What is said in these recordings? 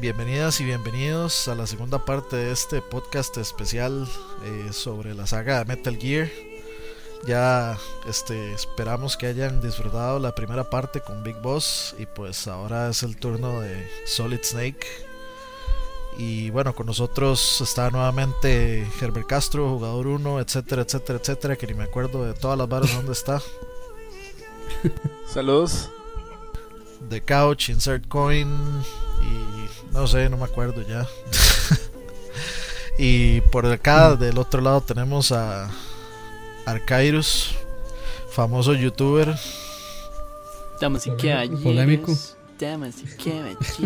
bienvenidas y bienvenidos a la segunda parte de este podcast especial eh, sobre la saga de Metal Gear. Ya este, esperamos que hayan disfrutado la primera parte con Big Boss y pues ahora es el turno de Solid Snake. Y bueno, con nosotros está nuevamente Herbert Castro, jugador 1, etcétera, etcétera, etcétera, que ni me acuerdo de todas las barras donde está. Saludos. The Couch, Insert Coin y no sé, no me acuerdo ya. y por acá del otro lado tenemos a Arcairus, famoso youtuber. Damas y caballeros. Polémico. Damas y caballeros.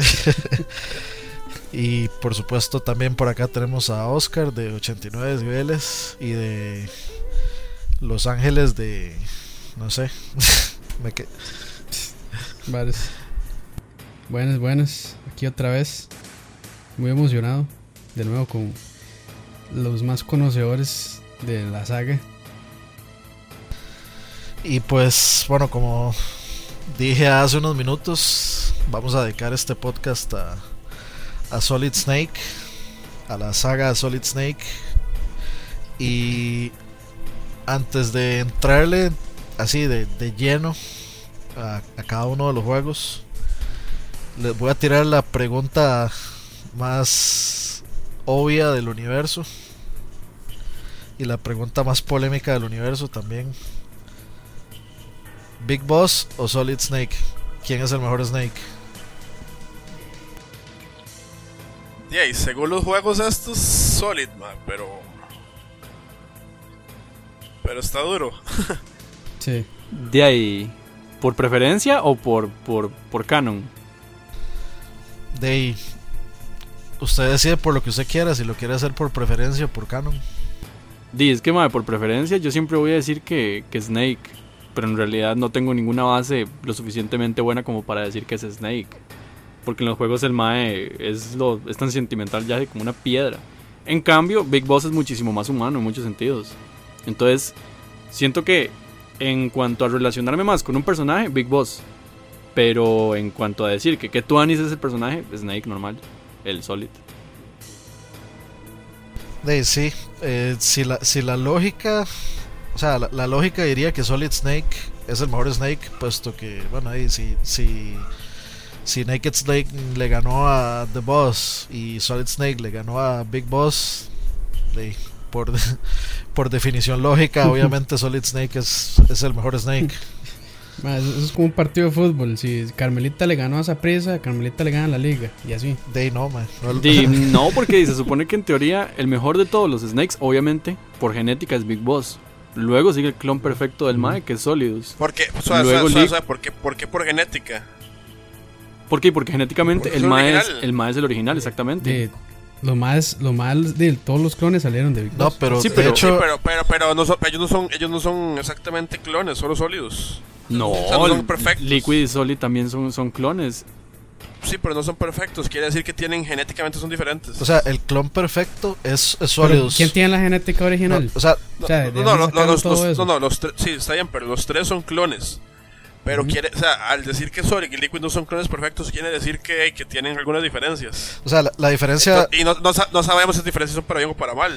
y por supuesto también por acá tenemos a Oscar de 89 decibeles y de Los Ángeles de no sé. Me que... Varios. Buenas, buenas. Aquí otra vez. Muy emocionado. De nuevo con los más conocedores de la saga. Y pues, bueno, como dije hace unos minutos, vamos a dedicar este podcast a, Solid Snake, a la saga Solid Snake. Y antes de entrarle así de, de lleno a, cada uno de los juegos, les voy a tirar la pregunta más obvia del universo y la pregunta más polémica del universo también. Big Boss o Solid Snake? ¿Quién es el mejor Snake? Yeah, y según los juegos estos, Solid, man, pero... Pero está duro. sí. De ahí, ¿por preferencia o por, por, por canon? De usted decide por lo que usted quiera, si lo quiere hacer por preferencia o por canon. Di, es que madre, por preferencia yo siempre voy a decir que, que Snake, pero en realidad no tengo ninguna base lo suficientemente buena como para decir que es Snake. Porque en los juegos el Mae es, lo, es tan sentimental ya como una piedra. En cambio, Big Boss es muchísimo más humano en muchos sentidos. Entonces, siento que en cuanto a relacionarme más con un personaje, Big Boss. Pero en cuanto a decir que, que Tuanis es el personaje, Snake normal, el Solid. Sí, eh, si, la, si la lógica, o sea, la, la, lógica diría que Solid Snake es el mejor Snake, puesto que, bueno, ahí si, si, si Naked Snake le ganó a The Boss y Solid Snake le ganó a Big Boss, de, por, por definición lógica, obviamente Solid Snake es, es el mejor Snake. Eso es como un partido de fútbol. Si Carmelita le ganó a Zaprisa, Carmelita le gana la liga. Y así. De no, man. No, de, no, porque se supone que en teoría el mejor de todos los Snakes, obviamente, por genética es Big Boss. Luego sigue el clon perfecto del Mae, que es Solidus. ¿Por qué? O sea, Luego o sea, o sea, ¿por, qué, ¿por, qué, por genética? ¿Por qué? Porque genéticamente el, el mae es, el Mae es el original, exactamente. De, lo más, lo más de todos los clones salieron de Big Boss. No, pero, sí, de pero, hecho, Sí, pero, pero, pero no son, ellos, no son, ellos no son exactamente clones, solo sólidos. No, O sea, no son perfectos. Liquid y Solid también son, son clones. Sí, pero no son perfectos. Quiere decir que tienen genéticamente son diferentes. o sea, el clon perfecto es, es Solidus. ¿Quién tiene la genética original? No, o sea, no, o sea, no, ¿de no, no, los, los- no, los tres, sí, está bien, pero los tres son clones. Pero quiere, o sea, al decir que Solid y Liquid no son clones perfectos, quiere decir que, que tienen algunas diferencias. o sea la, la diferencia, y no, no, no sabemos si esas diferencias son para bien o para mal.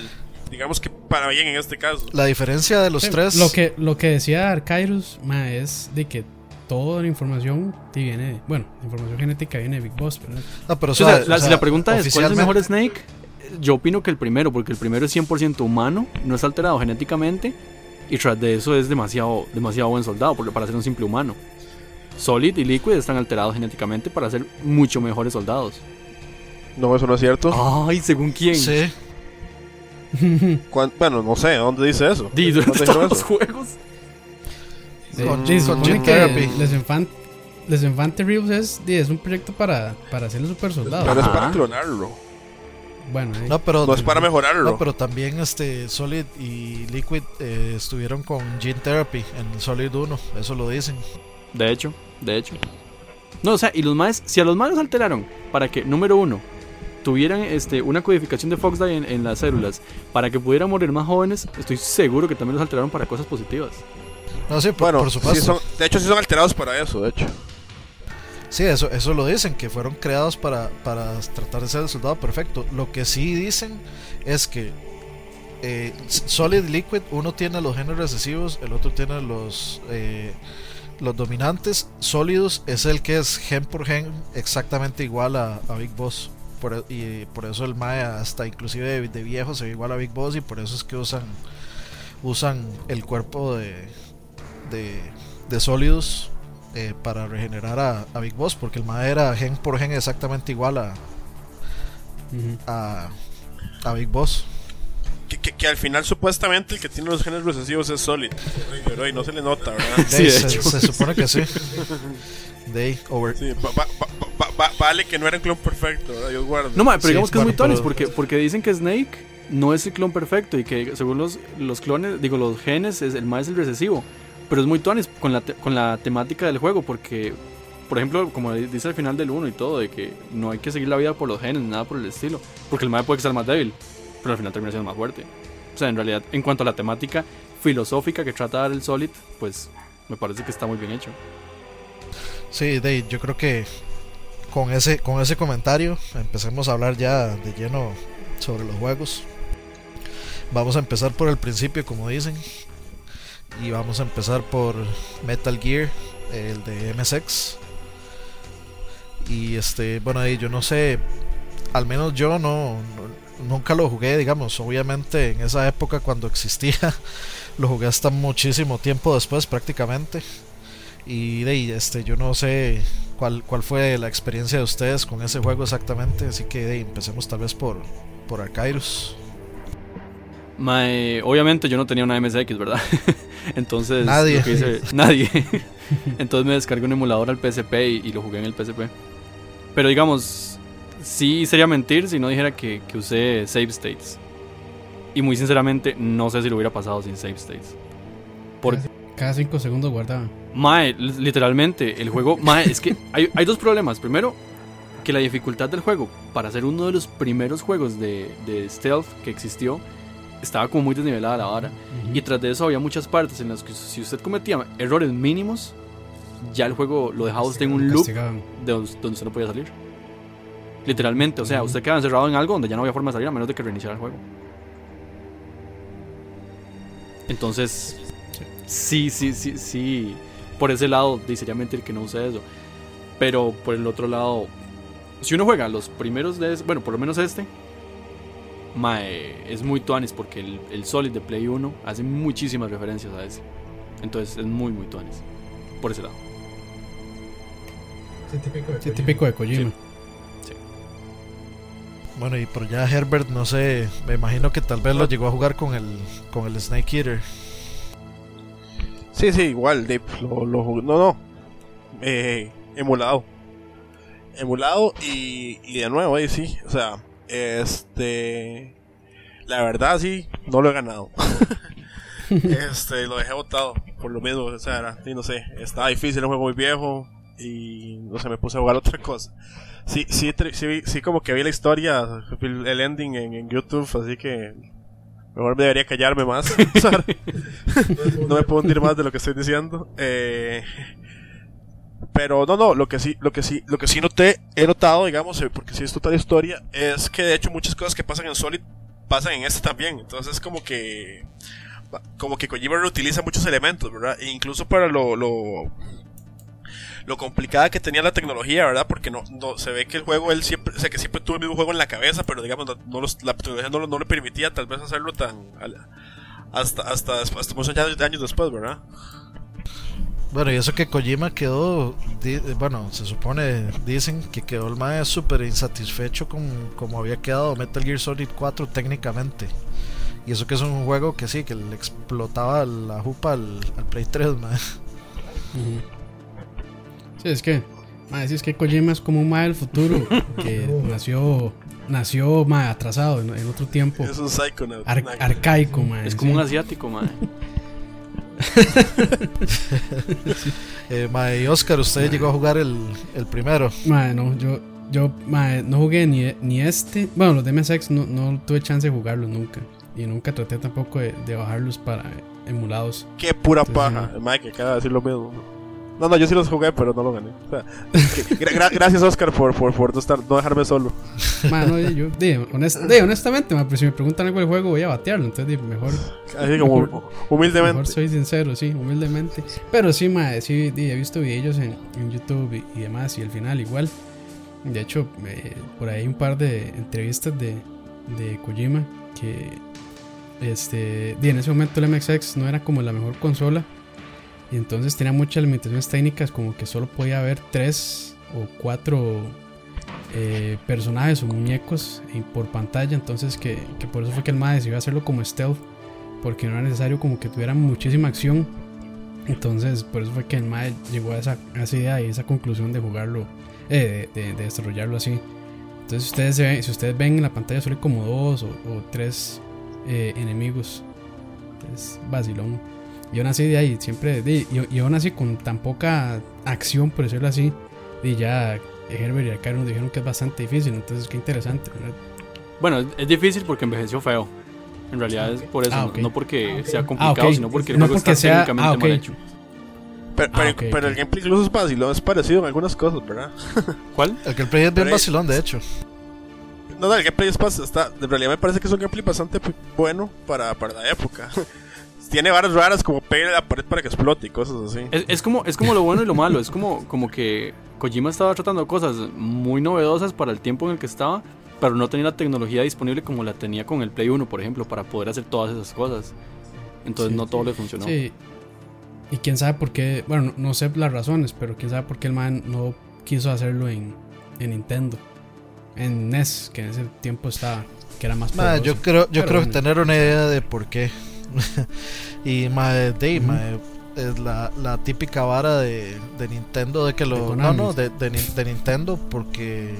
Digamos que para bien en este caso. la diferencia de los Sí, tres. Lo que, lo que decía Arcairus ma, es de que toda la información te viene. Bueno, la información genética viene de Big Boss. Pero, No, pero o O sea, la, o si sea, la pregunta es, ¿cuál es el mejor Snake? Yo opino que el primero, porque el primero es 100% humano, no es alterado genéticamente, y tras de eso es demasiado, demasiado buen soldado para ser un simple humano. Solid y Liquid están alterados genéticamente para ser mucho mejores soldados. No, eso no es cierto. Ay, ¿según quién? Sí, Bueno, no sé, ¿dónde dice eso? ¿Dónde todos los juegos. Con- Therapy. Les Infant, Les Reeves es, es un proyecto para, para hacerle super soldado. Pero es para clonarlo. Bueno, ahí- no, pero, No es para mejorarlo. no, pero también este Solid y Liquid eh, estuvieron con Gene Therapy en Solid 1, eso lo dicen. De hecho, de hecho. No, o sea, y los más, si a los más los alteraron para que, número uno, tuvieran este, una codificación de Foxdie en, en las células para que pudieran morir más jóvenes, estoy seguro que también los alteraron para cosas positivas. No, sí, por, bueno, por sí supuesto. son- de hecho sí son alterados para eso, de hecho. Sí, eso, eso lo dicen, que fueron creados para, para tratar de ser el soldado perfecto. Lo que sí dicen es que eh, Solid Liquid, uno tiene los genes recesivos, el otro tiene los, eh, los dominantes. Sólidos es el que es gen por gen exactamente igual a, Big Boss. Por, y por eso el Mae hasta inclusive de, viejo se ve igual a Big Boss y por eso es que usan usan el cuerpo de, de, sólidos eh, para regenerar a, Big Boss porque el Mae era gen por gen exactamente igual a, a, a Big Boss que, al final supuestamente el que tiene los genes recesivos es Solid. Pero ahí no se le nota, ¿verdad? Sí, se, supone que sí. Day over. vale que no era un clon perfecto. No, pero digamos que es muy tonis porque, porque dicen que Snake no es el clon perfecto y que según los, los clones, digo, los genes, es el más el recesivo. Pero es muy tonis con la, con la temática del juego porque, por ejemplo, como dice al final del 1 y todo, de que no hay que seguir la vida por los genes, nada por el estilo. Porque el mae puede ser más débil pero al final termina siendo más fuerte. O sea, en realidad, en cuanto a la temática filosófica que trata de dar el Solid, pues me parece que está muy bien hecho. Sí, Dave, yo creo que con ese, con ese comentario empecemos a hablar ya de lleno sobre los juegos. Vamos a empezar por el principio, como dicen. Y vamos a empezar por Metal Gear, el de MSX. Y este, bueno, yo no sé, al menos yo no, nunca lo jugué, digamos, obviamente en esa época cuando existía, lo jugué hasta muchísimo tiempo después prácticamente. Y de este, yo no sé cuál, cuál fue la experiencia de ustedes con ese juego exactamente, así que de, empecemos tal vez por, por Arcairus. Obviamente yo no tenía una MSX, ¿verdad? Entonces, nadie. nadie. Entonces me descargué un emulador al PSP y, y lo jugué en el PSP. Pero digamos, sí sería mentir si no dijera que, que usé save states. Y muy sinceramente, no sé si lo hubiera pasado sin save states. Cada 5 segundos guardaba. Mae, literalmente, el juego. Mae, es que hay, hay, dos problemas. Primero, que la dificultad del juego, para ser uno de los primeros juegos de, de stealth que existió, estaba como muy desnivelada la vara. Y tras de eso había muchas partes en las que si usted cometía errores mínimos, ya el juego lo dejaba usted en un loop de donde, donde usted no podía salir. Literalmente, o sea, usted queda encerrado en algo donde ya no había forma de salir a menos de que reiniciara el juego. Entonces, sí, sí, sí, sí. Por ese lado, sería mentir que no use eso. Pero por el otro lado, si uno juega los primeros de bueno, por lo menos este, es muy tuanis porque el, el, Solid de Play 1 hace muchísimas referencias a ese. Entonces es muy, muy tuanis. Por ese lado. Sí, típico de Kojima. Bueno, y por ya Herbert, no sé, me imagino que tal vez lo llegó a jugar con el, con el Snake Eater. Sí, sí, igual, Dave, lo, lo no, no, eh, emulado. Emulado y, y de nuevo, ahí sí, o sea, este, la verdad sí, no lo he ganado. este, lo dejé botado, por lo menos, o sea, era, no sé, estaba difícil, el juego muy viejo y no sé, me puse a jugar otra cosa sí, sí, sí, sí, como que vi la historia, el ending en, YouTube, así que mejor me debería callarme más. no me puedo hundir más de lo que estoy diciendo. Eh, pero no, no, lo que sí, lo que sí, lo que sí noté, he notado, digamos, eh, porque sí es total historia, es que de hecho muchas cosas que pasan en Solid pasan en este también. Entonces como que como que Kojima reutiliza muchos elementos, ¿verdad? E incluso para lo, lo lo complicada que tenía la tecnología, ¿verdad? Porque no, no se ve que el juego, él siempre, o sea, que siempre tuvo el mismo juego en la cabeza, pero digamos, la tecnología no, no, le permitía tal vez hacerlo tan. hasta, hasta, hasta muchos años después, ¿verdad? Bueno, y eso que Kojima quedó, bueno, se supone, dicen que quedó el mae súper insatisfecho con como había quedado Metal Gear Solid 4 técnicamente. Y eso que es un juego que sí, que le explotaba la jupa al, Play 3, mae. Sí, es que, madre, es que Kojima es como un mae del futuro que nació nació mae, atrasado en, otro tiempo. Es un psychonaut. arcaico, mae. Es como un asiático, mae. eh, mae, y Oscar, ¿usted llegó a jugar el, el primero? Mae, no, yo, yo mae, no jugué ni, ni este. Bueno, los de MSX no, no tuve chance de jugarlos nunca. Y nunca traté tampoco de, de bajarlos para emulados. Qué pura paja, mae, que acaba de decir lo mismo. No, no, yo sí los jugué, pero no lo gané. O sea, gra- gra- gracias, Oscar, por, por, por no, estar, no dejarme solo. Mano, yo, di, honest- di, honestamente, pero si me preguntan algo del juego, voy a batearlo. Entonces, di, mejor, Así como humildemente. mejor soy sincero, sí, humildemente. Pero sí, ma, sí, di, he visto videos en, en YouTube y, y demás, y al final igual. De hecho, eh, por ahí un par de entrevistas de, de Kojima que este, en ese momento el MXX no era como la mejor consola. Y entonces tenía muchas limitaciones técnicas, como que solo podía haber tres o cuatro eh, personajes o muñecos por pantalla. Entonces, que, que por eso fue que el MAE decidió hacerlo como stealth, porque no era necesario como que tuviera muchísima acción. Entonces, por eso fue que el MAE llegó a esa, a esa idea y esa conclusión de jugarlo, eh, de, de- de desarrollarlo así. Entonces, ustedes se ven- si ustedes ven en la pantalla, solo como dos o, o tres eh, enemigos. Es vacilón. Y aún así, de ahí, siempre, di- y, y aún así, con tan poca acción, por decirlo así, y ya Herbert y Arcade nos dijeron que es bastante difícil. Entonces, qué interesante, ¿verdad? Bueno, es, es difícil porque envejeció feo. En realidad es por eso, Ah, no- porque sea Ah, complicado, ok. sino porque el No juego porque está sea- técnicamente ah, mal hecho. Pero, Ah, el gameplay incluso es vacilón, es parecido en algunas cosas, ¿verdad? ¿Cuál? El gameplay es bien Pero- vacilón, de hecho. No, no, el gameplay es está, en realidad me parece que es un gameplay bastante bueno para, para la época. Tiene varas raras como pegar la pared para que explote y cosas así. Es, es como, es como lo bueno y lo malo. Es como, como que Kojima estaba tratando cosas muy novedosas para el tiempo en el que estaba, pero no tenía la tecnología disponible como la tenía con el Play 1, por ejemplo, para poder hacer todas esas cosas. Entonces Sí, no todo sí. le funcionó. Sí. Y quién sabe por qué, bueno, no, no sé las razones, pero quién sabe por qué el man no quiso hacerlo en, en Nintendo. En NES, que en ese tiempo estaba, que era más Ma, poderoso. yo creo, yo Pero creo bueno. tener una idea de por qué. y ma, de, es la, la típica vara de, de Nintendo de que De no, no, de, de, Nin- de Nintendo porque.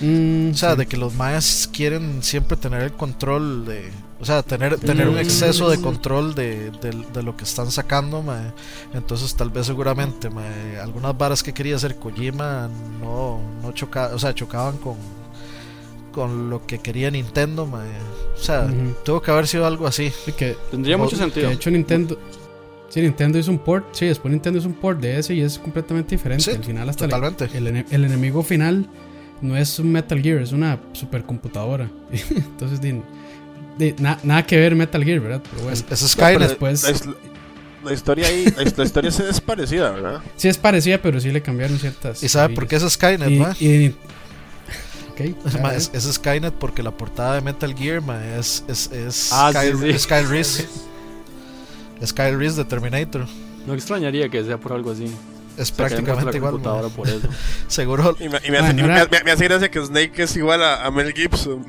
Mm, O sea, sí. de que los maes quieren siempre tener el control de. O sea, tener, tener un Mm. exceso de control de, de- de lo que están sacando, mae. Entonces, tal vez, seguramente, mae, algunas varas que quería hacer Kojima no, no chocaban, o sea, chocaban con, con lo que quería Nintendo, mae. O sea, tuvo que haber sido algo así. Sí, que, Tendría mucho que sentido. de hecho Nintendo... Sí, Nintendo hizo un port, sí, después Nintendo hizo un port de ese y es completamente diferente. Sí, Al final hasta Totalmente. el, ene- el enemigo final no es un Metal Gear, es una supercomputadora. Entonces, na- nada que ver Metal Gear, ¿verdad? Pero bueno. Es, es No, Skynet. después- la, his- la historia ahí, la, his- la historia sí es parecida, ¿verdad? Sí es parecida, pero sí le cambiaron ciertas. ¿Y sabe por qué es Skynet, Y, y- Ok, Ma, es, es Skynet porque la portada de Metal Gear ma, es, es, es Ah, Kyle, sí, Kyle Reese. Es Kyle Reese de Terminator. No extrañaría que sea por algo así. Es O sea, prácticamente la igual. por eso. Seguro. Y me, y me Ah, hace, no y me- era- me- me hace gracia que Snake es igual a, a Mel Gibson.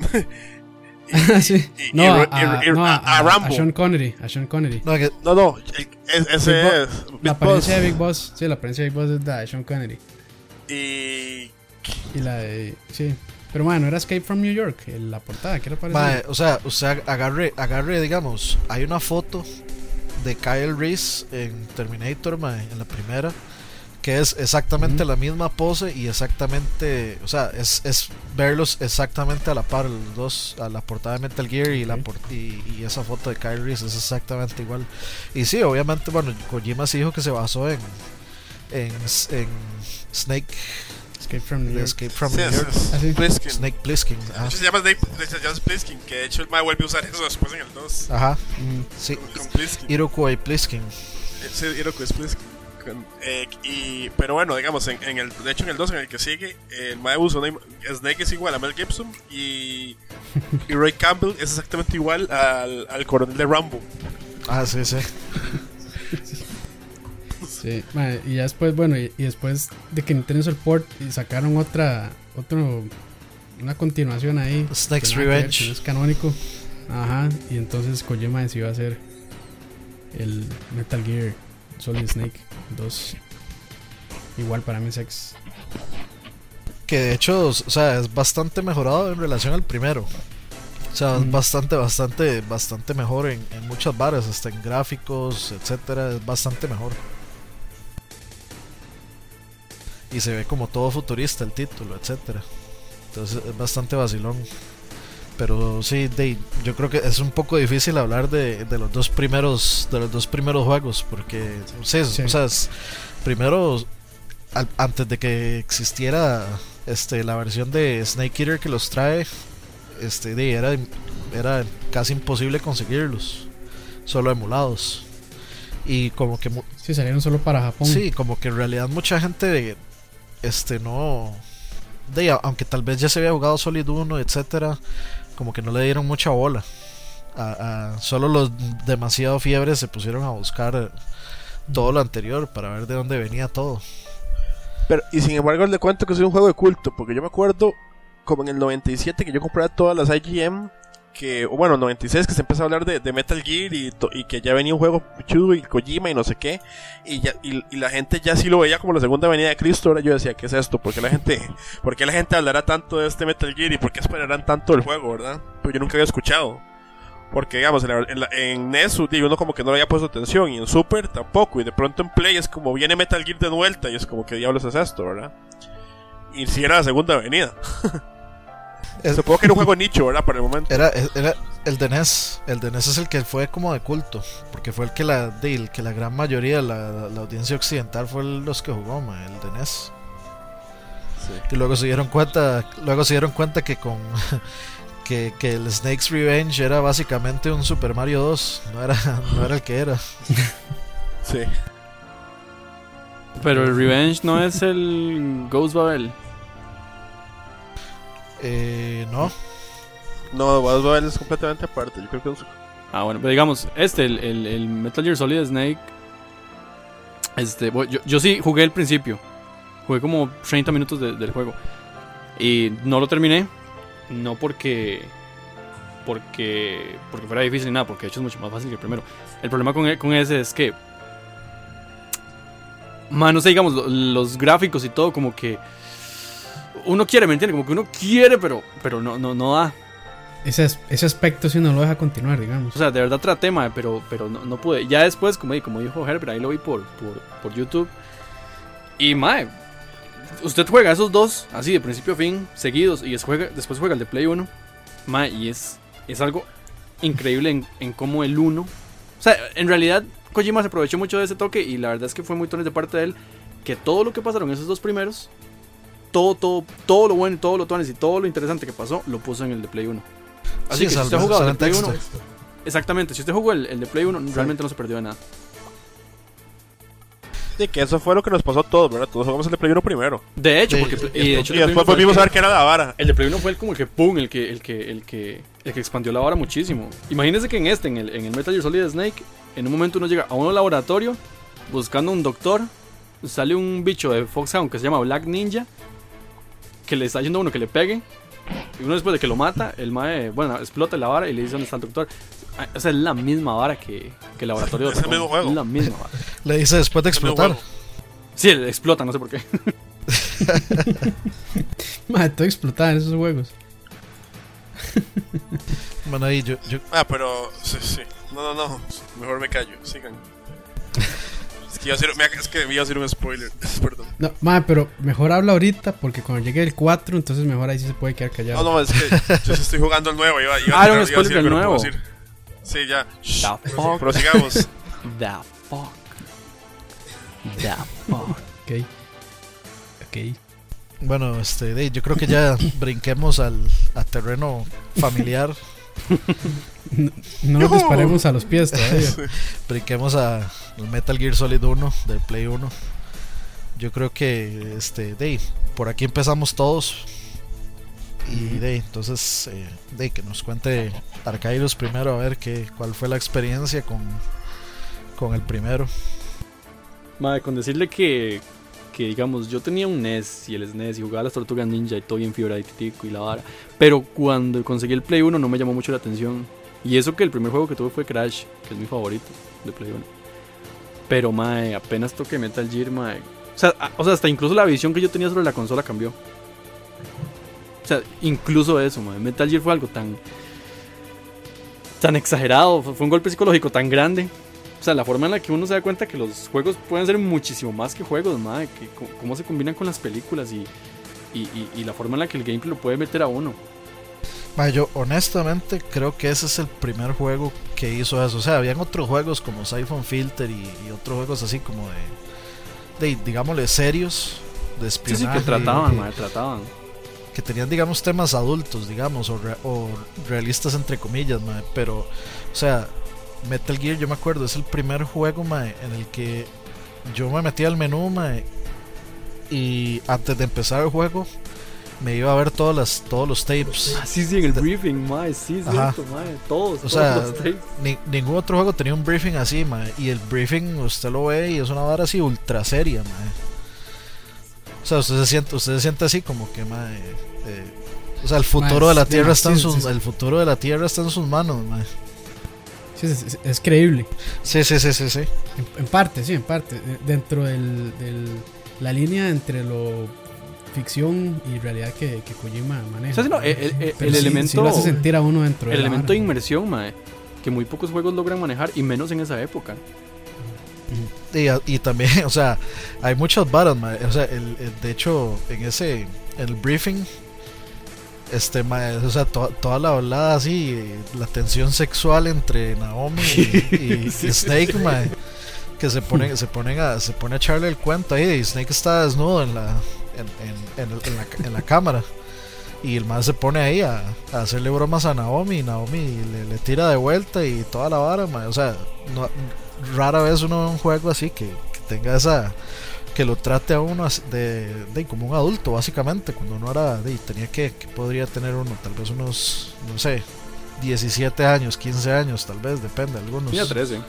sí. y- No, y- a, no, a- a- a a Rambo. Sean Connery. A Sean Connery. No, que- No, es- ese Big Bo- es. La apariencia Boss. de Big Boss. Sí, la apariencia de Big Boss es la de Sean Connery. Y. Y la de. Sí. Pero bueno, era Escape from New York. el- La portada, que era ma, parecida. o sea, usted agarre, agarre, digamos, hay una foto de Kyle Reese en Terminator, ma, en la primera, que es exactamente Ujú. la misma pose y exactamente, o sea, es, es verlos exactamente a la par, los dos, a la portada de Metal Gear y, la Ok. por- y, y esa foto de Kyle Reese es exactamente igual. Y sí, obviamente, bueno, Kojima sí dijo que se basó en, en, en Snake, Escape from New York. Escape from Sí, New York. es Ah, sí. Plissken. Snake Plissken. Hecho, se llama Snake, Plissken, que de hecho el Mae vuelve a usar eso después en el 2. Ajá, Ujú. sí. Con, con Plissken. Iroquois Pliskin. Sí, Iroquois Plissken. Con- eh, y, pero bueno, digamos, en, en el, de hecho en el 2 en el que sigue, el Mae usa Snake es igual a Mel Gibson y, y Roy Campbell es exactamente igual al, al coronel de Rambo. Ah, sí, sí. Sí, ma, y ya después, bueno, y, y después de que Nintendo hizo el port y sacaron otra, otro, una continuación ahí. Ver, Revenge. que no es canónico. Ajá, y entonces Kojima decidió hacer el Metal Gear Solid Snake 2. Igual para MSX. Que de hecho, o sea, es bastante mejorado en relación al primero. O sea, es bastante, bastante, bastante mejor en, en muchas varas, hasta en gráficos, etcétera, es bastante mejor. Y se ve como todo futurista el título, etcétera. Entonces es bastante vacilón. Pero sí, de, yo creo que es un poco difícil hablar de, de los dos primeros de los dos primeros juegos porque sí, Sí. o sea, es- primero al- antes de que existiera este la versión de Snake Eater que los trae, este de, era era casi imposible conseguirlos, solo emulados. Y como que Sí, salieron solo para Japón. Sí, como que en realidad mucha gente este no de aunque tal vez ya se había jugado Solid 1, etcétera, como que no le dieron mucha bola. Solo los demasiado fiebres se pusieron a buscar todo lo anterior para ver de dónde venía todo. Pero, y sin embargo, le cuento que es un juego de culto, porque yo me acuerdo como en el 97 que yo compraba todas las IGM, que, bueno, 96 que se empezó a hablar de, Metal Gear y, que ya venía un juego chudo y Kojima y no sé qué, y, ya, y, la gente ya sí lo veía como la segunda venida de Cristo, ahora yo decía, ¿qué es esto? ¿Por qué la gente, por qué la gente hablará tanto de este Metal Gear y por qué esperarán tanto el juego, verdad? Pues yo nunca había escuchado. Porque, digamos, en, la- en, la- en NES uno como que no le había puesto atención y en Super tampoco. Y de pronto en Play es como viene Metal Gear de vuelta y es como, ¿qué diablos es esto, verdad? Y si era la segunda avenida. Es- Supongo que era un juego nicho, ¿verdad? Para el momento. Era, era el de NES. El de NES es el que fue como de culto. Porque fue el que la, el que la gran mayoría de la, la audiencia occidental fue el- los que jugó, ma, el de NES. Y luego se dieron cuenta, luego se dieron cuenta que con que, que el Snake's Revenge era básicamente un Super Mario 2, no era, no era el que era. Sí. Pero el Revenge no es el Ghost Babel. Eh, no, No, Wild es completamente aparte. Yo creo que es- Ah, bueno, pero digamos, este, el, el- el Metal Gear Solid Snake. Este, yo, yo sí jugué el principio. Jugué como 30 minutos de- del juego. Y no lo terminé. No porque. Porque. Porque fuera difícil ni nada, porque de hecho es mucho más fácil que el primero. El problema con, con ese es que. Man, no sé, digamos, lo- los gráficos y todo, como que. Uno quiere, ¿me entiende? Como que uno quiere, pero, pero no, no, no da. Ese, ese aspecto sí no lo deja continuar, digamos. O sea, de verdad traté, mae, pero, pero no, no pude. Ya después, como, como dijo Herbert, ahí lo vi por, por, por YouTube. Y, mae, usted juega esos dos, así de principio a fin, seguidos, y es- juega, después juega el de Play 1. Mae, y es, es algo increíble en, en cómo el 1... O sea, en realidad, Kojima se aprovechó mucho de ese toque, y la verdad es que fue muy tones de parte de él, que todo lo que pasaron esos dos primeros, todo, todo, todo lo bueno, todo lo tones y todo lo interesante que pasó, lo puso en el de Play 1. Así Sí, que si usted ha jugado el de Play texto. 1, Exactamente, si usted jugó el, el de Play 1, realmente no se perdió de nada. Sí, que eso fue lo que nos pasó a todos, ¿verdad? Todos jugamos el de Play 1 primero. De hecho, Sí, porque y y de hecho Y el de Play después 1 fue el volvimos a ver que era la vara. El de Play 1 fue el como el que pum, el que, el que, el que, el que expandió la vara muchísimo. Imagínense que en este, en el, en el Metal Gear Solid Snake, en un momento uno llega a un laboratorio buscando un doctor, sale un bicho de Foxhound que se llama Black Ninja, que le está yendo a uno que le pegue, y uno después de que lo mata, el mae, bueno, explota la vara y le dice dónde está el doctor. Ah, O sea, es la misma vara que, que el laboratorio de Es el mismo juego. Es la misma vara. le dice después de explotar. Sí, explota, no sé por qué. Madre, todo explotar en esos juegos. Bueno, ahí yo, yo Ah, pero sí, sí. No, no, no. Mejor me callo. Sigan. Es que iba a ser, me- es que iba a ser un spoiler. Perdón. No, madre, pero mejor habla ahorita porque cuando llegue el 4, entonces mejor ahí sí se puede quedar callado. No, no, es que yo estoy jugando el nuevo. Iba, iba, Ah, era un iba a spoiler del no puedo nuevo. decir. Sí, ya. Shh, The fuck. Prosigamos. The fuck. The fuck. Ok. Ok. Bueno, este, yo creo que ya brinquemos al a terreno familiar, No nos disparemos a los pies todavía. brinquemos a al Metal Gear Solid 1 del Play 1. Yo creo que este, de, por aquí empezamos todos. Y de, entonces, eh, de que nos cuente Arcairos primero a ver qué, cuál fue la experiencia con, con el primero. Madre, con decirle que, que, digamos, yo tenía un NES y el SNES y jugaba las tortugas ninja y todo bien fibra y la vara. Pero cuando conseguí el Play 1 no me llamó mucho la atención. Y eso que el primer juego que tuve fue Crash, que es mi favorito de Play 1. Pero, mae, apenas toqué Metal Gear, mae. O sea, a- o sea, hasta incluso la visión que yo tenía sobre la consola cambió. O sea, incluso eso, mae. Metal Gear fue algo tan. tan exagerado. Fue un golpe psicológico tan grande. O sea, la forma en la que uno se da cuenta que los juegos pueden ser muchísimo más que juegos, madre, que cómo se combinan con las películas y, y, y- y la forma en la que el gameplay lo puede meter a uno. yo honestamente creo que ese es el primer juego que hizo eso. O sea, habían otros juegos como Siphon Filter y, otros juegos así como de, de digámosle, serios, de espionaje. Sí, sí, que trataban, trataban. Que tenían, digamos, temas adultos, digamos, o, o realistas entre comillas, pero, o sea, Metal Gear, yo me acuerdo, es el primer juego, en el que yo me metí al menú, y antes de empezar el juego, me iba a ver todas las, todos los tapes. Ah, sí, sí, en el briefing, mae, sí, cierto, mae, todos, o sea, los tapes. ningún otro juego tenía un briefing así, mae, y el briefing usted lo ve y es una vara así ultra seria, mae. O sea, usted se siente, usted se siente así como que, mae, eh, o sea, el futuro de la Tierra está en sus, el futuro de la Tierra está en sus manos, mae. Sí, es, es, creíble. Sí, sí, sí, sí, sí. En, parte, sí, en parte. Dentro del, del, la línea entre lo ficción y realidad que, que Kojima maneja. el, elemento. hace sentir a uno dentro El elemento de inmersión, mae, que muy pocos juegos logran manejar y menos en esa época. Y, también, o sea, hay muchas varas, mae. O sea, el, de hecho, en ese. El briefing. Este, mae, o sea, toda la hablada así, la tensión sexual entre Naomi y, Snake, mae que se ponen, se ponen a, se pone a echarle el cuento ahí y Snake está desnudo en la, en, la, en la, cámara. Y el man se pone ahí a, hacerle bromas a Naomi. Y Naomi le, tira de vuelta y toda la vara. O sea, rara vez uno ve un juego así que, tenga esa. Que lo trate a uno de, de, como un adulto, básicamente. Cuando uno era. De, tenía que, podría tener uno, tal vez unos. No sé, 17 años, 15 años, tal vez, depende. Algunos. Ya 13.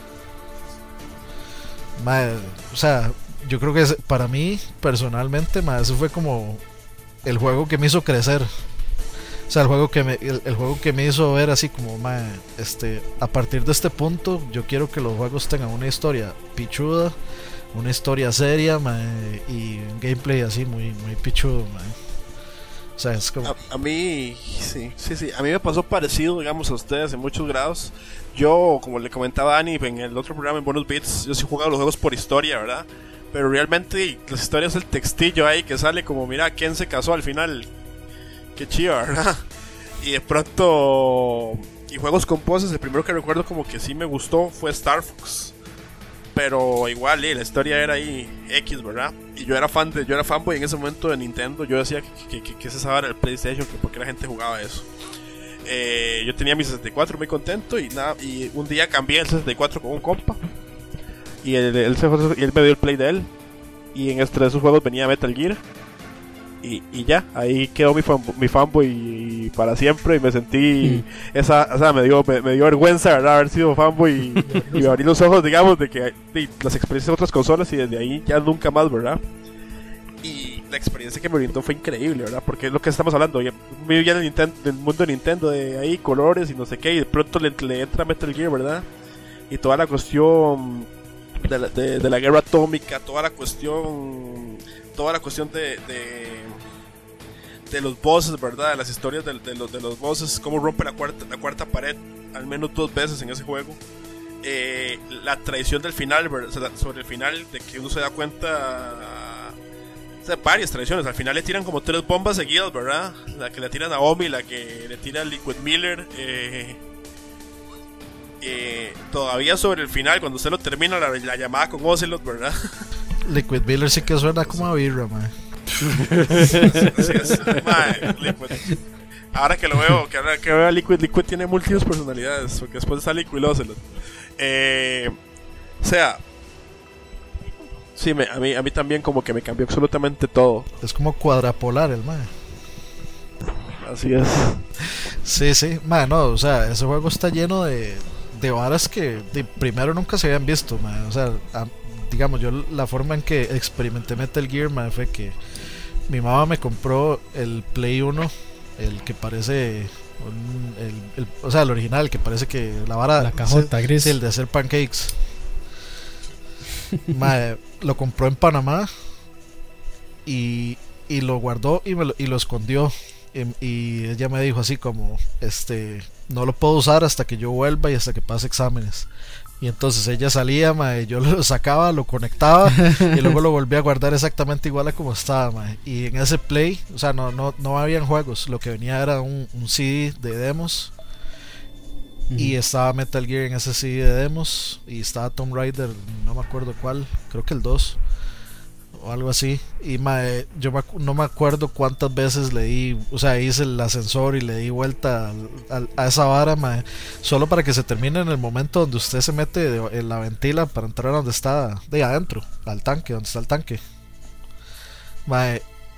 o sea, yo creo que para mí, personalmente, eso fue como el juego que me hizo crecer. O sea, el juego que me, el, juego que me hizo ver así como, este, a partir de este punto, yo quiero que los juegos tengan una historia pichuda, una historia seria, y un gameplay así muy, muy pichudo, O sea, es como... A, mí, sí, sí, sí. A mí me pasó parecido, digamos, a ustedes en muchos grados. Yo, como le comentaba a Dani en el otro programa en Bonus Beats, yo sí jugaba los juegos por historia, ¿verdad? Pero realmente las historias el textillo ahí que sale como, mira, ¿quién se casó al final? Qué chido, ¿verdad? Y de pronto... Y juegos con poses, el primero que recuerdo como que sí me gustó fue Star Fox. Pero igual, la historia era ahí X, ¿verdad? Y yo era fan de, yo era fanboy en ese momento de Nintendo. Yo decía que, que, que, se el PlayStation, que porque la gente jugaba eso. Eh, yo tenía mi 64 muy contento y nada, y un día cambié el 64 con un compa y él, él, me dio el play de él. Y en este esos juegos venía Metal Gear. Y, y, ya, ahí quedó mi, mi fanboy para siempre y me sentí mm. esa, o sea, me dio, me, dio vergüenza, ¿verdad? Haber sido fanboy y, y abrí los ojos, digamos, de que las experiencias de otras consolas y desde ahí ya nunca más, ¿verdad? Y la experiencia que me brindó fue increíble, ¿verdad? Porque es lo que estamos hablando, vivía en el, mundo de Nintendo, de ahí colores y no sé qué, y de pronto le, le entra Metal Gear, ¿verdad? Y toda la cuestión de la, guerra atómica, toda la cuestión, toda la cuestión de, de, los bosses, ¿verdad? De las historias de, los, de los bosses, cómo rompe la cuarta, la cuarta pared al menos dos veces en ese juego. Eh, la traición del final, sobre el final, de que uno se da cuenta. O sea, varias traiciones. Al final le tiran como tres bombas seguidas, ¿verdad? La que le tiran a Omi, la que le tira a Liquid Miller. Eh, eh, todavía sobre el final, cuando usted lo termina, la, llamada con Ocelot, ¿verdad? Liquid Miller sí que suena como a birra, man. Ahora que lo veo, que ahora que veo a Liquid, Liquid tiene múltiples personalidades, porque después está Liquid Ocelot. Eh, o sea, sí, a, mí, a mí también como que me cambió absolutamente todo. Es como cuadrapolar el man. Así es. Sí, sí, man, no, o sea, ese juego está lleno de, de varas que primero nunca se habían visto, o sea, digamos, yo la forma en que experimenté Metal Gear, fue que mi mamá me compró el Play 1, el que parece el, o sea, el original, que parece que la vara la cajota gris, el de hacer pancakes. lo compró en Panamá y, y lo guardó y, me lo, y lo escondió y, ella me dijo así como, este, no lo puedo usar hasta que yo vuelva y hasta que pase exámenes. Y entonces ella salía, mae, yo lo sacaba, lo conectaba y luego lo volví a guardar exactamente igual a como estaba, mae. Y en ese play, o sea, no, no, no habían juegos, lo que venía era un, un CD de demos. Y estaba Metal Gear en ese CD de demos. Y estaba Tomb Raider, no me acuerdo cuál, creo que el 2 o algo así. Y mae, yo me no me acuerdo cuántas veces le di, o sea, hice el ascensor y le di vuelta a esa vara, mae, solo para que se termine en el momento donde usted se mete de- en la ventila para entrar a donde está, de adentro, al tanque, donde está el tanque.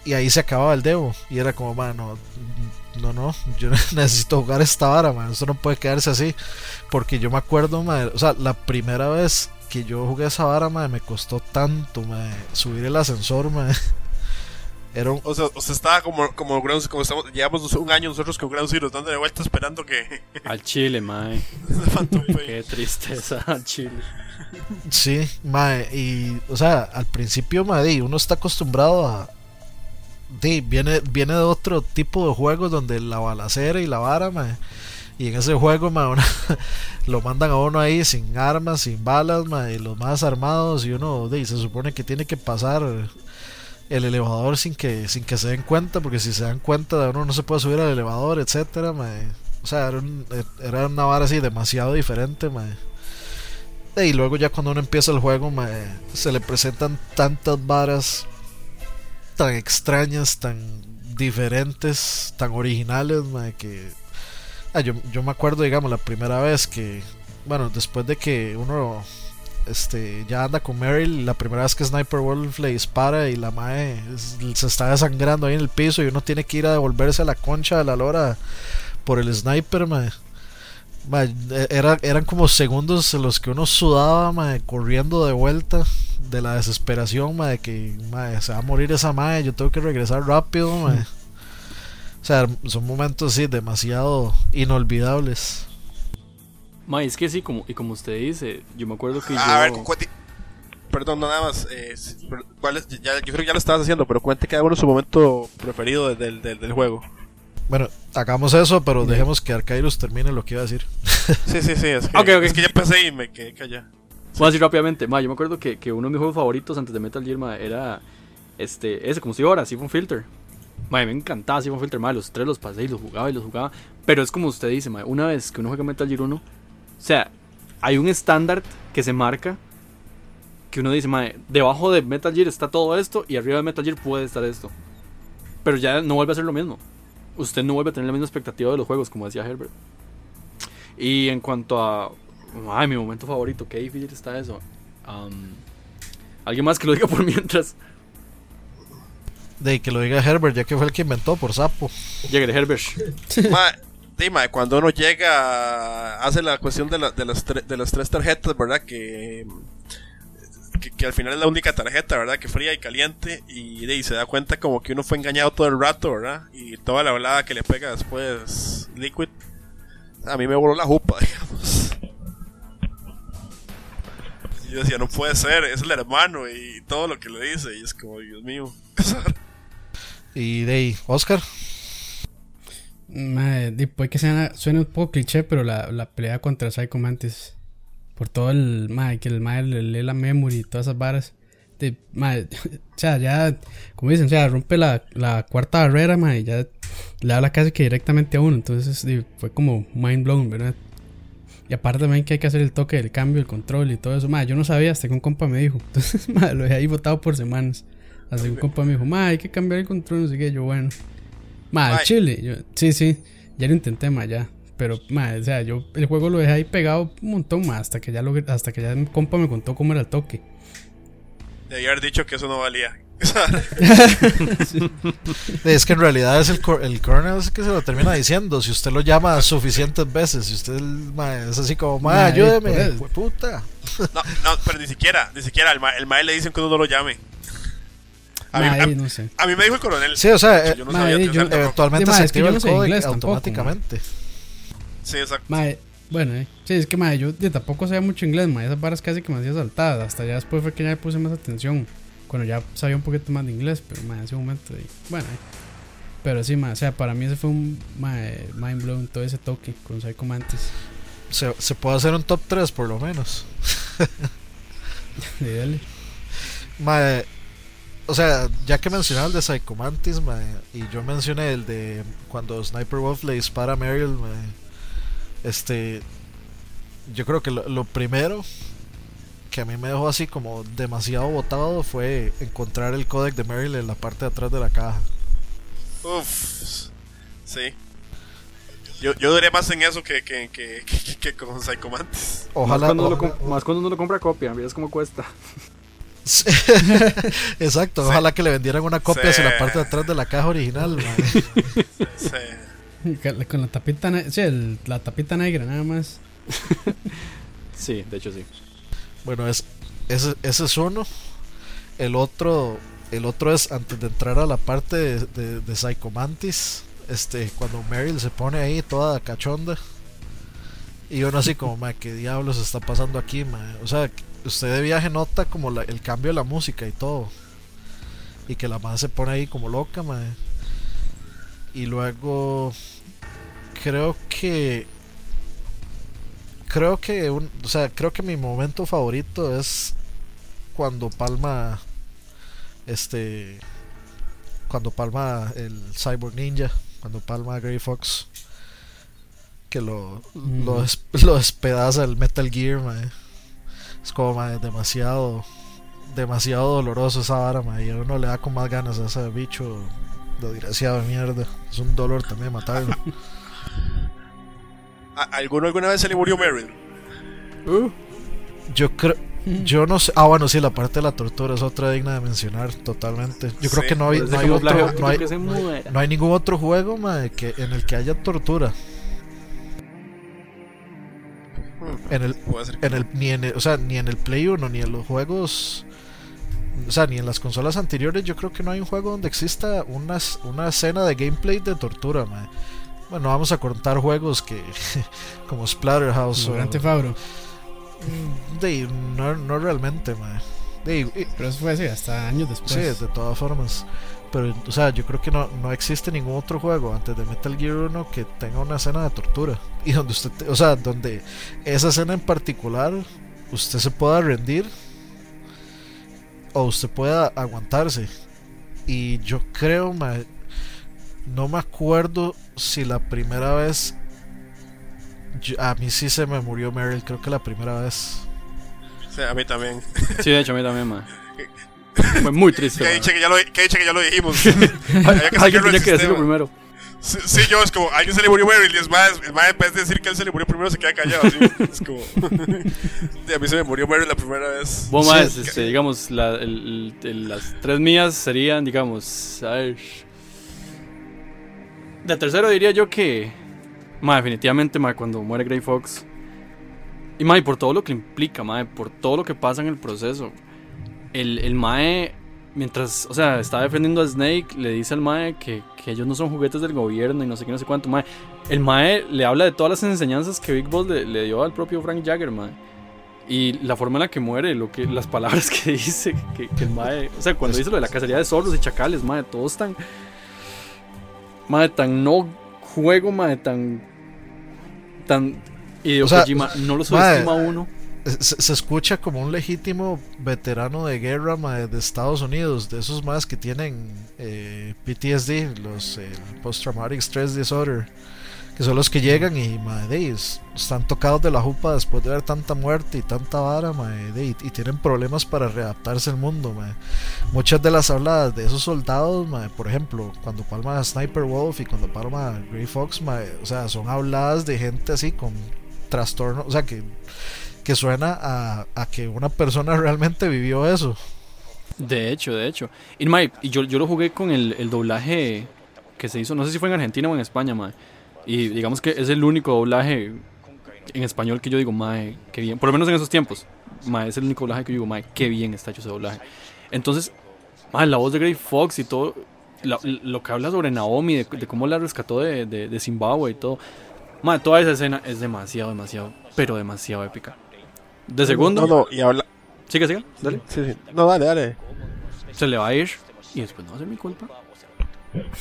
Y ahí se acababa el demo. Y era como, mae, no, no, no, yo necesito jugar esta vara, mae, esto no puede quedarse así. Porque yo me acuerdo, mae, o sea, la primera vez que yo jugué esa vara, me costó tanto, mae, subir el ascensor, mae. Era un, O sea, usted estaba como, como, Ground- como estamos, llevamos un año nosotros con Ground Zero dando de vuelta esperando que Al chile, mae. Qué tristeza, al chile. Sí, mae, y, o sea, al principio, mae, di, uno está acostumbrado a. di, viene, viene de otro tipo de juegos donde la balacera y la vara, mae. Y en ese juego, uno- lo mandan a uno ahí sin armas, sin balas, y los más armados. Y uno, di, se supone que tiene que pasar el elevador sin que, sin que se den cuenta, porque si se dan cuenta, uno no se puede subir al elevador, etcétera, mae. O sea, era, un- era una vara así demasiado diferente, mae. Y luego ya cuando uno empieza el juego, mae, se le presentan tantas varas tan extrañas, tan diferentes, tan originales, mae, que... Ah, yo, yo me acuerdo, digamos, la primera vez que... Bueno, después de que uno este, ya anda con Meryl, la primera vez que Sniper Wolf le dispara y la mae es- se está desangrando ahí en el piso y uno tiene que ir a devolverse a la concha de la lora por el sniper, mae. E- era, eran como segundos en los que uno sudaba, mae, corriendo de vuelta de la desesperación, mae, de que mae, se va a morir esa mae, yo tengo que regresar rápido, mae. O sea, son momentos sí demasiado inolvidables. Mae, es que sí, como, y como usted dice, yo me acuerdo que A ver, yo... cuente- Perdón, no, nada más. eh, si- pero, ¿cuál es? Ya, yo creo que ya lo estabas haciendo, pero cuente cada uno su momento preferido del, del, juego. Bueno, hagamos eso, pero dejemos que Arcairus termine lo que iba a decir. Sí, sí, sí. Es que, Ok, ok. Es que ya empecé y me quedé callado. Voy a decir rápidamente, mae, yo me acuerdo que, que uno de mis juegos favoritos antes de Metal Gear, era este, ese, como estoy ahora, Siphon Filter. Mae, me encantaba Siphon Filter, mae, los tres los pasé y los jugaba y los jugaba. Pero es como usted dice, mae, una vez que uno juega Metal Gear 1, o sea, hay un estándar que se marca que uno dice, mae, debajo de Metal Gear está todo esto y arriba de Metal Gear puede estar esto. Pero ya no vuelve a ser lo mismo. Usted no vuelve a tener la misma expectativa de los juegos, como decía Herbert. Y en cuanto a. Ay, mi momento favorito, qué difícil está eso. Am, Alguien más que lo diga por mientras. De que lo diga Herbert, ya que fue el que inventó por sapo. Llegue Herbert. Ma, sí, ma, cuando uno llega, hace la cuestión de, la- de, las, tre- de las tres tarjetas, ¿verdad? Que, que, que al final es la única tarjeta, ¿verdad? Que fría y caliente. Y, de ahí se da cuenta como que uno fue engañado todo el rato, ¿verdad? Y toda la volada que le pega después Liquid. A mí me voló la jupa, digamos. Y yo decía, no puede ser, es el hermano y todo lo que le dice. Y es como, Dios mío. Y de ahí, Oscar. Di, puede que suena, suene un poco cliché, pero la, la pelea contra Psycho Mantis. Por todo el. Mae, que el mae le lee la memory y todas esas varas. Mae, o sea, ya. Como dicen, o sea, rompe la, la cuarta barrera, y ya le habla casi que directamente a uno. Entonces, fue como mind blown, ¿verdad? Y aparte también que hay que hacer el toque del cambio, el control y todo eso. Mae, yo no sabía hasta que un compa me dijo. Entonces, mae, lo dejé ahí botado por semanas. Hasta que un compa me dijo, mae, hay que cambiar el control, no sé qué. Yo, bueno. Ma, chile. Yo, sí, sí. Ya lo intenté, ma, ya. Pero, ma, o sea, yo el juego lo dejé ahí pegado un montón más hasta que ya lo, hasta que ya mi compa me contó cómo era el toque. Debía haber dicho que eso no valía. Es que en realidad es el, cor- el kernel es el que se lo termina diciendo. Si usted lo llama suficientes veces, si usted es así como, Mae, ayúdeme, puta. No, no, pero ni siquiera, ni siquiera. El, ma el mae le dicen que uno no lo llame. A mí, a, no sé. a mí me dijo el coronel. Sí, o sea, eh, yo no sabía eh, que yo- o sea, eventualmente se es que activa yo no el sé código tampoco, automáticamente. Sí, exacto. Ma, eh, bueno, eh. Sí, es que, ma, yo tampoco sabía mucho inglés, ma. Esas varas casi que me hacía saltadas. Hasta ya después fue que ya le puse más atención. Cuando ya sabía un poquito más de inglés, pero, ma, en ese momento, y, bueno, eh. Pero sí, ma, o sea, para mí ese fue un ma, eh, mind blown todo ese toque con Psycho Mantis. se, se puede hacer un top 3 por lo menos. Dale. Mae, o sea, ya que mencionaba el de Psychomantis, y yo mencioné el de cuando Sniper Wolf le dispara a Meryl, mae, este, yo creo que lo, lo primero que a mí me dejó así como demasiado botado fue encontrar el codec de Meryl en la parte de atrás de la caja. Uf. Sí. Yo, yo duré más en eso que, que, que, que, que con Psychomantis. Ojalá. más, cuando lo com- más cuando uno lo compra copia, miras cómo cuesta. Sí. Exacto, ojalá que le vendieran una copia Sí. hacia la parte de atrás de la caja original. Sí. Con la tapita, ne- sí, el- la tapita negra nada más. Sí, de hecho sí. Bueno, es, ese, ese es uno. El otro, el otro es antes de entrar a la parte de, de, de Psychomantis, este, cuando Meryl se pone ahí toda cachonda. Y uno así como, ma, ¿qué diablos está pasando aquí, ma? O sea, usted de viaje nota como la- el cambio de la música y todo. Y que la madre se pone ahí como loca, ma. Y luego, creo que creo que un, o sea, creo que mi momento favorito es cuando palma este cuando palma el Cyborg Ninja, cuando palma Grey Fox que lo Mm. lo, des- lo despedaza el Metal Gear, mae. Es como mae, demasiado demasiado doloroso esa vara, y a uno le da con más ganas a ese bicho desgraciado de mierda. Es un dolor también matarlo. ¿A- ¿Alguno alguna vez se le murió Meryl? Uh, Yo creo. Yo no sé. Ah, bueno, sí, la parte de la tortura es otra digna de mencionar totalmente. Yo creo que no hay, no hay otro. No hay, no ningún otro juego que, en el que haya tortura. En el, en el, ni en el- o sea, ni en el Play 1, ni en los juegos. O sea, ni en las consolas anteriores, yo creo que no hay un juego donde exista una, una escena de gameplay de tortura, mae. Bueno, vamos a contar juegos que. como Splatterhouse Auto. Mm, de, no, no realmente. De, y- Pero eso fue así, hasta años después. Sí, de todas formas. Pero, o sea, yo creo que no, no existe ningún otro juego antes de Metal Gear 1 que tenga una escena de tortura. Y donde usted, te- o sea, donde esa escena en particular usted se pueda rendir o usted pueda aguantarse. Y yo creo, ma, no me acuerdo si la primera vez. yo- a mí sí se me murió Meryl, creo que la primera vez. Sí, a mí también. Sí, de hecho, a mí también, man. Fue muy triste, Que dicha que ya lo, que dicha que ya lo dijimos. Había que Alguien tenía que decirlo primero. Sí, sí, yo es como, alguien se le murió Meryl y es más, el más en vez de decir que él se le murió primero se queda callado. Así. Es como, a mí se me murió Meryl la primera vez. Sí, más, es este, digamos, la- el- el- las tres mías serían, digamos, a ver. De tercero diría yo que. Ma, definitivamente, ma, cuando muere Grey Fox. Y ma, y por todo lo que implica, ma, por todo lo que pasa en el proceso. El, el Mae, mientras, o sea, está defendiendo a Snake, le dice al Mae que, que ellos no son juguetes del gobierno y no sé qué, no sé cuánto, Mae. El Mae le habla de todas las enseñanzas que Big Boss le, le dio al propio Frank Jagger, Mae. Y la forma en la que muere, lo que, las palabras que dice, que, que el Mae, o sea, cuando dice lo de la cacería de zorros y chacales, Mae, todos tan, Mae, tan no juego, Mae, tan, tan, y O sea, Kojima no lo subestima a uno. Se, escucha como un legítimo veterano de guerra de Estados Unidos, de esos más que tienen eh, PTSD, los eh, Post Traumatic Stress Disorder, que son los que llegan y mae, de, es- están tocados de la jupa después de ver tanta muerte y tanta vara mae, de, y, tienen problemas para readaptarse al mundo. Muchas de las habladas de esos soldados, por ejemplo, cuando palma Sniper Wolf y cuando palma Grey Fox, o sea, son habladas de gente así con trastorno, o sea, que que suena a, a que una persona realmente vivió eso. De hecho, de hecho. Y, mae, y yo, yo lo jugué con el, el doblaje que se hizo, no sé si fue en Argentina o en España, mae. Y digamos que es el único doblaje en español que yo digo, mae, qué bien. Por lo menos en esos tiempos, mae, es el único doblaje que yo digo, mae, qué bien está hecho ese doblaje. Entonces, mae, la voz de Grey Fox y todo, lo que habla sobre Naomi, de, de cómo la rescató de, de, de Zimbabue y todo. Mae, toda esa escena es demasiado, demasiado, pero demasiado épica. De segundo, No, no, y habla. sigue, sigue, dale. Sí, sí. No, dale, dale. Se le va a ir y después no va a ser mi culpa.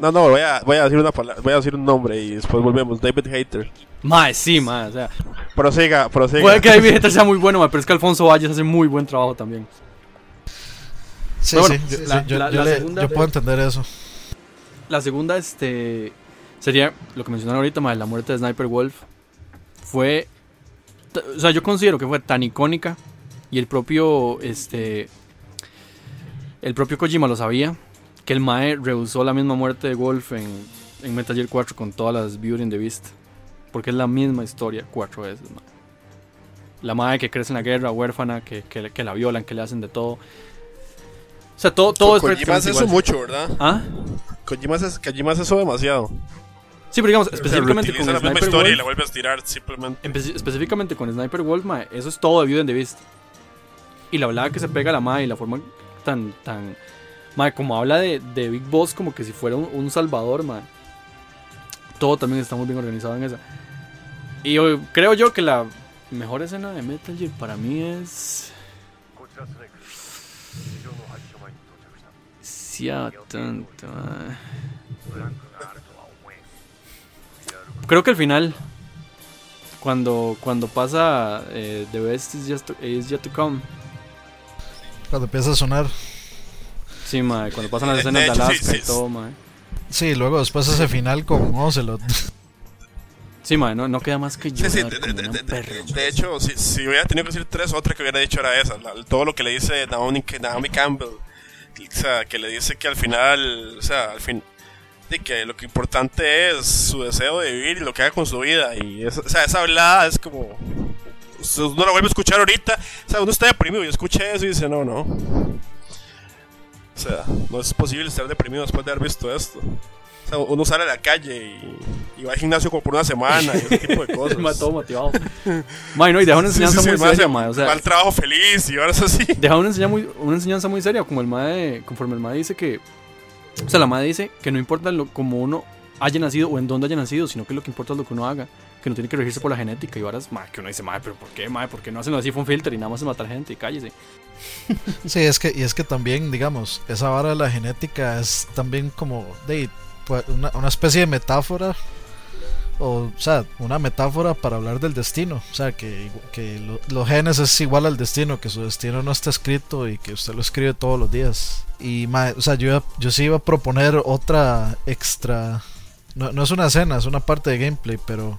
No, no, voy a, voy a decir una palabra, voy a decir un nombre y después volvemos. David Hater. Mae, sí, mae, o sea, Prosiga, prosiga. puede que David Hater sea muy bueno, mae, pero es que Alfonso Valles hace muy buen trabajo también. Sí, bueno, yo, yo- la- yo la le- segunda- yo puedo entender eso. La segunda, este, sería lo que mencionaron ahorita, mae, la muerte de Sniper Wolf. Fue, o sea, yo considero que fue tan icónica y el propio, este, el propio Kojima lo sabía, que el Mae rehusó la misma muerte de Wolf en, en Metal Gear 4 con todas las Beauty and the Beast. Porque es la misma historia cuatro veces, mae. La madre que crece en la guerra, huérfana, que, que, que la violan, que le hacen de todo. O sea, todo, todo es Kojima hace eso mucho, ¿verdad? ¿Ah? Kojima hace, Kojima hace eso demasiado. Sí, pero digamos, sea, específicamente con reutiliza la misma Sniper historia y Wolf, la vuelve a estirar simplemente. Empe- específicamente con Sniper Wolf, mae, eso es todo de Beauty and the Beast. Y la hablada que se pega a la madre y la forma tan, tan, mae, como habla de, de Big Boss como que si fuera un, un salvador, mae. Todo también está muy bien organizado en esa. Y yo- creo yo que la mejor escena de Metal Gear para mí es... Sí, ah, tanto, mae. Creo que el final, cuando, cuando pasa eh, The Best is, just to, is Yet to Come. Cuando empieza a sonar. Sí, mae, cuando pasan las escenas de Alaska sí, y todo, mae. Sí, luego después ese final con Ocelot. Sí, mae, no, no queda más que Sí, sí, de, como de- un de- perro. de- de hecho, si, si hubiera tenido que decir tres, otra que hubiera dicho era esa. la- todo lo que le dice Naomi, Naomi Campbell. O sea, que le dice que al final, o sea, al fin, de que lo que importante es su deseo de vivir y lo que haga con su vida. Y esa, o sea, esa hablada es como. o sea, Uno la vuelve a escuchar ahorita. O sea, uno está deprimido y escucha eso y dice, no, no. O sea, no es posible estar deprimido después de haber visto esto. O sea, uno sale a la calle y, y va al gimnasio como por una semana y ese tipo de cosas. Todo motivado. no, y deja una enseñanza sí, sí, muy seria, se mae. O sea, va al trabajo feliz y ahora es así. deja una enseñanza muy, una enseñanza muy seria, como el mae, conforme el mae dice que, o sea, la mae dice que no importa lo, como uno haya nacido o en dónde haya nacido, sino que lo que importa es lo que uno haga, que no tiene que regirse por la genética y varas, mae, que uno dice, mae, pero ¿por qué, mae? ¿Por qué no hacen así un filter y nada más es matar gente y cállese? Sí, es que, y es que también, digamos, esa vara de la genética es también como de pues, una, una especie de metáfora. O, sea, una metáfora para hablar del destino. O sea, que, que lo- los genes es igual al destino, que su destino no está escrito y que usted lo escribe todos los días. Y, ma- o sea, yo, yo sí iba a proponer otra extra. No, no es una escena, es una parte de gameplay, pero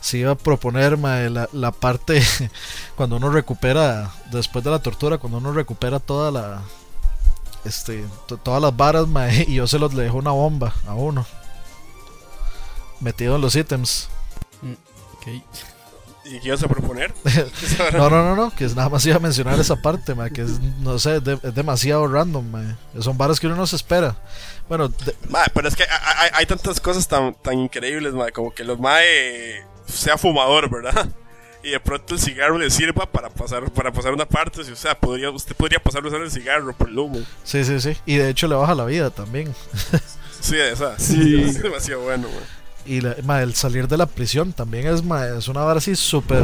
sí iba a proponer ma, la, la parte cuando uno recupera, después de la tortura, cuando uno recupera toda la. Este, to- todas las varas, ma, y yo se los le dejo una bomba a uno. Metido en los ítems. ¿Y qué ibas a proponer? No, no, no, no, que es nada más iba a mencionar esa parte, ma, que es, no sé, es, de- es demasiado random, ma. Son varas que uno no se espera. Bueno, de- Ma, pero es que hay, hay- hay tantas cosas tan, tan increíbles, ma, como que los mae sea fumador, ¿verdad? Y de pronto el cigarro le sirva para pasar para pasar una parte, o sea, podría, usted podría pasar a usar el cigarro por el humo. sí, sí, sí. Y de hecho le baja la vida también. Sí, esa. Sí. Es demasiado bueno, ma. Y la- ma, el salir de la prisión también es, ma, es una vara así súper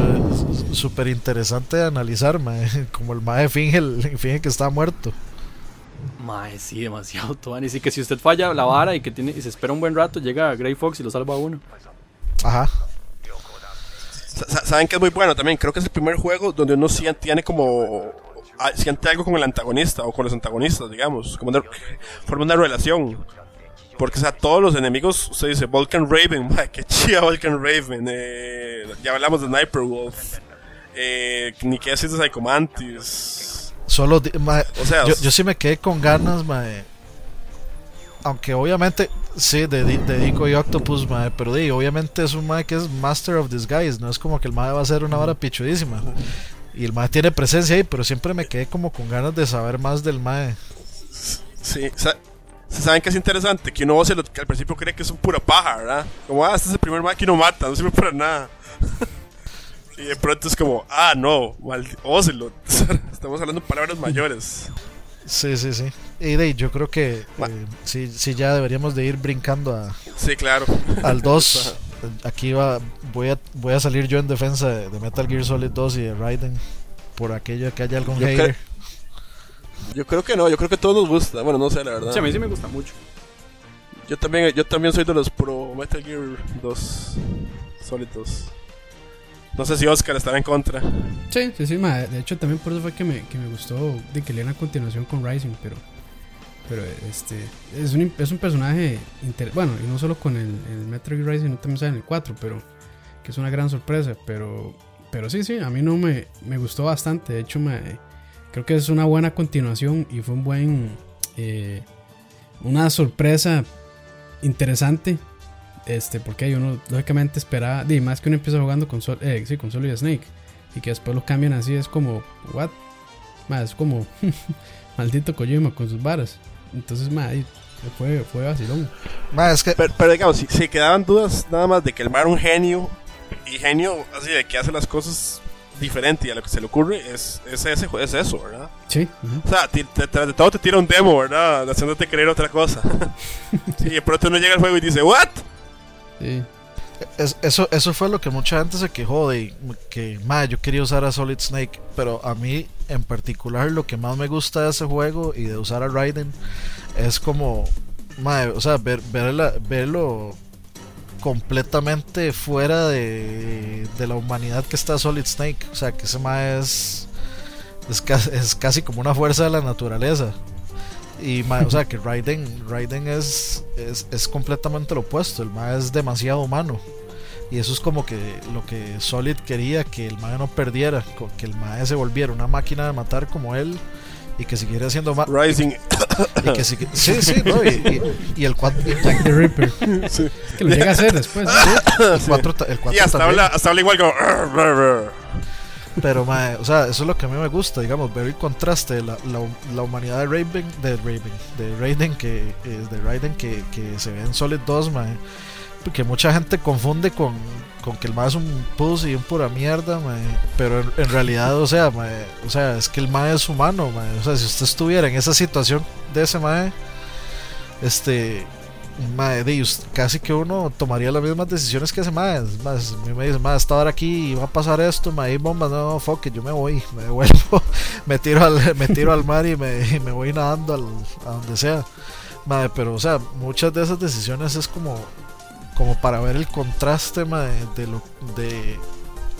súper interesante de analizar, ma. Como el mae finge, el- finge que está muerto. Mae, sí, demasiado Tuan. Y sí que si usted falla la vara y que tiene y se espera un buen rato, llega Grey Fox y lo salva a uno. Ajá. Sa- sa- ¿Saben que es muy bueno también? Creo que es el primer juego donde uno siente, tiene como. ah, Siente algo con el antagonista o con los antagonistas, digamos. Como una, forma una relación. Porque, o sea, todos los enemigos, usted dice Vulcan Raven, ma, que chida Vulcan Raven. Eh, ya hablamos de Sniper Wolf. Eh, ni qué decir de Psychomantis. Solo, ma, O sea, yo, yo sí me quedé con ganas, mae. Aunque obviamente, sí, de, Di- de Dico y Octopus, mae, pero di, obviamente es un mae que es Master of Disguise, no es como que el mae va a ser una vara pichudísima. Y el mae tiene presencia ahí, pero siempre me quedé como con ganas de saber más del mae. Sí, sa- ¿saben qué es interesante? Que uno se lo- que al principio cree que es un pura paja, ¿verdad? Como, ah, este es el primer man que uno mata, no sirve para nada. y de pronto es como, ah, no, Ocelot. Estamos hablando de palabras mayores. Sí, sí, sí. Y de yo creo que eh, sí, sí, ya deberíamos de ir brincando a, Sí, claro. al 2. Aquí va, voy a, voy a salir yo en defensa de, de Metal Gear Solid 2 y de Raiden. Por aquello que haya algún Yo hater. Yo creo que no, yo creo que a todos nos gusta. Bueno, no sé, la verdad. Sí, a mí sí me gusta mucho. Yo también, yo también soy de los pro Metal Gear 2 sólidos. No sé si Oscar estaba en contra. Sí, sí, sí, ma, de hecho también por eso fue que me, que me gustó de que le a continuación con Rising, pero pero este es un, es un personaje inter, bueno, y no solo con el, el Metal Gear Rising, no también sale en el 4, pero que es una gran sorpresa, pero pero sí, sí, a mí no me, me gustó bastante, de hecho me, creo que es una buena continuación y fue un buen eh, una sorpresa interesante este, porque uno lógicamente esperaba, y más que uno empieza jugando con, Sol, eh, sí, con Solid Snake y que después lo cambian así, es como, what? Más, es como maldito Kojima con sus varas. Entonces, ma, fue, fue vacilón. es que... pero, digamos, si, si, quedaban dudas nada más de que el mar era un genio, y genio así de que hace las cosas diferente y a lo que se le ocurre, es, es, ese, es eso, ¿verdad? Sí. O sea, tras de todo te tira un demo, ¿verdad? Haciéndote creer otra cosa. y de pronto uno llega al juego y dice, ¿what? eso, eso fue lo que mucha gente se quejó de que, yo quería usar a Solid Snake, pero a mí en particular lo que más me gusta de ese juego y de usar a Raiden es como, o sea, ver, verlo completamente fuera de, la humanidad que está Solid Snake, o sea, que ese mae es, es, es casi como una fuerza de la naturaleza. Y, o sea, que Raiden, Raiden es, es, completamente lo opuesto. El mae es demasiado humano. Y eso es como que lo que Solid quería, que el mae no perdiera, que el mae se volviera una máquina de matar como él y que siguiera siendo más. Rising. Y que sí, sí, no, y, y, el 4. Jack the Ripper. Que lo llega a hacer después. El 4 Y hasta habla, hasta habla igual como. Pero, mae, o sea, eso es lo que a mí me gusta, digamos, ver el contraste de la, la, humanidad de Raven, de Raven, de Raiden que, eh, de Raiden que, que se ve en Solid 2, mae. Porque mucha gente confunde con, con que el mae es un pussy y un pura mierda, mae. Pero en, realidad, o sea, mae, o sea, es que el mae es humano, mae. O sea, si usted estuviera en esa situación de ese mae, este, casi que uno tomaría las mismas decisiones que ese más. Más, me dice, más, estar aquí y va a pasar esto, hay bombas, no, fuck yo me voy, me devuelvo, me tiro al, me tiro al mar y me, me voy nadando a donde sea. pero, o sea, muchas de esas decisiones es como, como para ver el contraste de, lo, de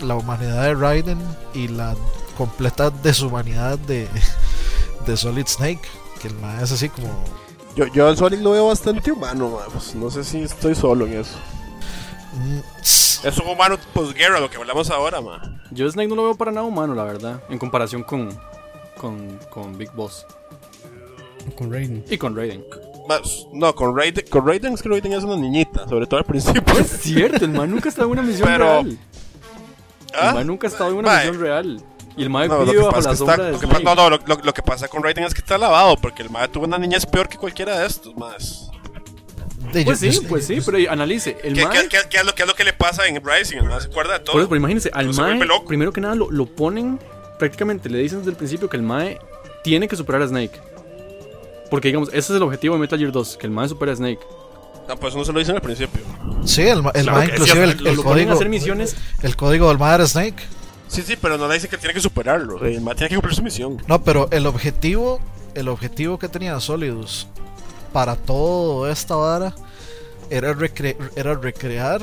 la humanidad de Raiden y la completa deshumanidad de, de Solid Snake. Que el mae es así como yo, yo al Sonic lo veo bastante humano, pues no sé si estoy solo en eso. Mm, es un humano posguerra, lo que hablamos ahora, man. Yo Snake no lo veo para nada humano, la verdad, en comparación con, con, con Big Boss. Con Raiden. Y con Raiden. No, con Raiden, con Raiden es que Raiden es una niñita, sobre todo al principio. Es cierto, el man nunca ha estado en una misión real. ¿Ah? El man nunca ha estado en una misión real. Y el mae no, bajo la sombra de lo que, No, no, lo, que pasa con Raiden es que está lavado, porque el mae tuvo una niñez peor que cualquiera de estos más. Pues sí, pues sí, pero analice. El ¿Qué, ¿qué, qué, es lo, ¿Qué es lo que le pasa en Rising? El mae se acuerda de todo. pero imagínense, al mae, primero que nada, lo, lo, ponen, prácticamente le dicen desde el principio que el mae tiene que superar a Snake. Porque digamos, ese es el objetivo de Metal Gear 2, que el mae supere a Snake. No, pues no se lo dicen al principio. Sí, el, el mae inclusive el, el, código, hacer misiones. el código del mae era Snake. Sí, sí, pero no le dice que tiene que superarlo. El tiene que cumplir su misión. No, pero el objetivo, el objetivo que tenía Solidus para toda esta vara era, era recrear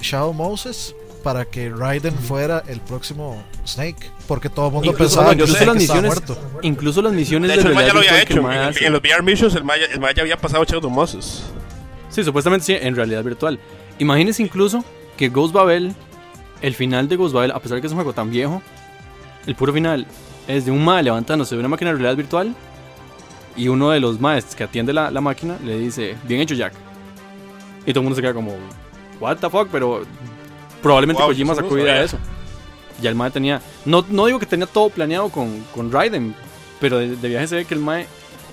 Shadow Moses para que Raiden fuera el próximo Snake. Porque todo el mundo pensaba que, las misiones, muerto. Incluso las misiones de, hecho, el Maya lo había hecho. En, los VR Missions, el Maya, el Maya había pasado Shadow Moses. Sí, supuestamente sí, en realidad virtual. Imagínense incluso que Ghost Babel el final de Ghostwire, a pesar de que es un juego tan viejo, el puro final es de un mae levantándose de una máquina de realidad virtual y uno de los maestros que atiende la, máquina le dice, bien hecho Jack. Y todo el mundo se queda como, what the fuck, pero probablemente Kojima sacó idea de eso. Ya el mae tenía, no, no digo que tenía todo planeado con, con Raiden, pero de, viaje se ve que el mae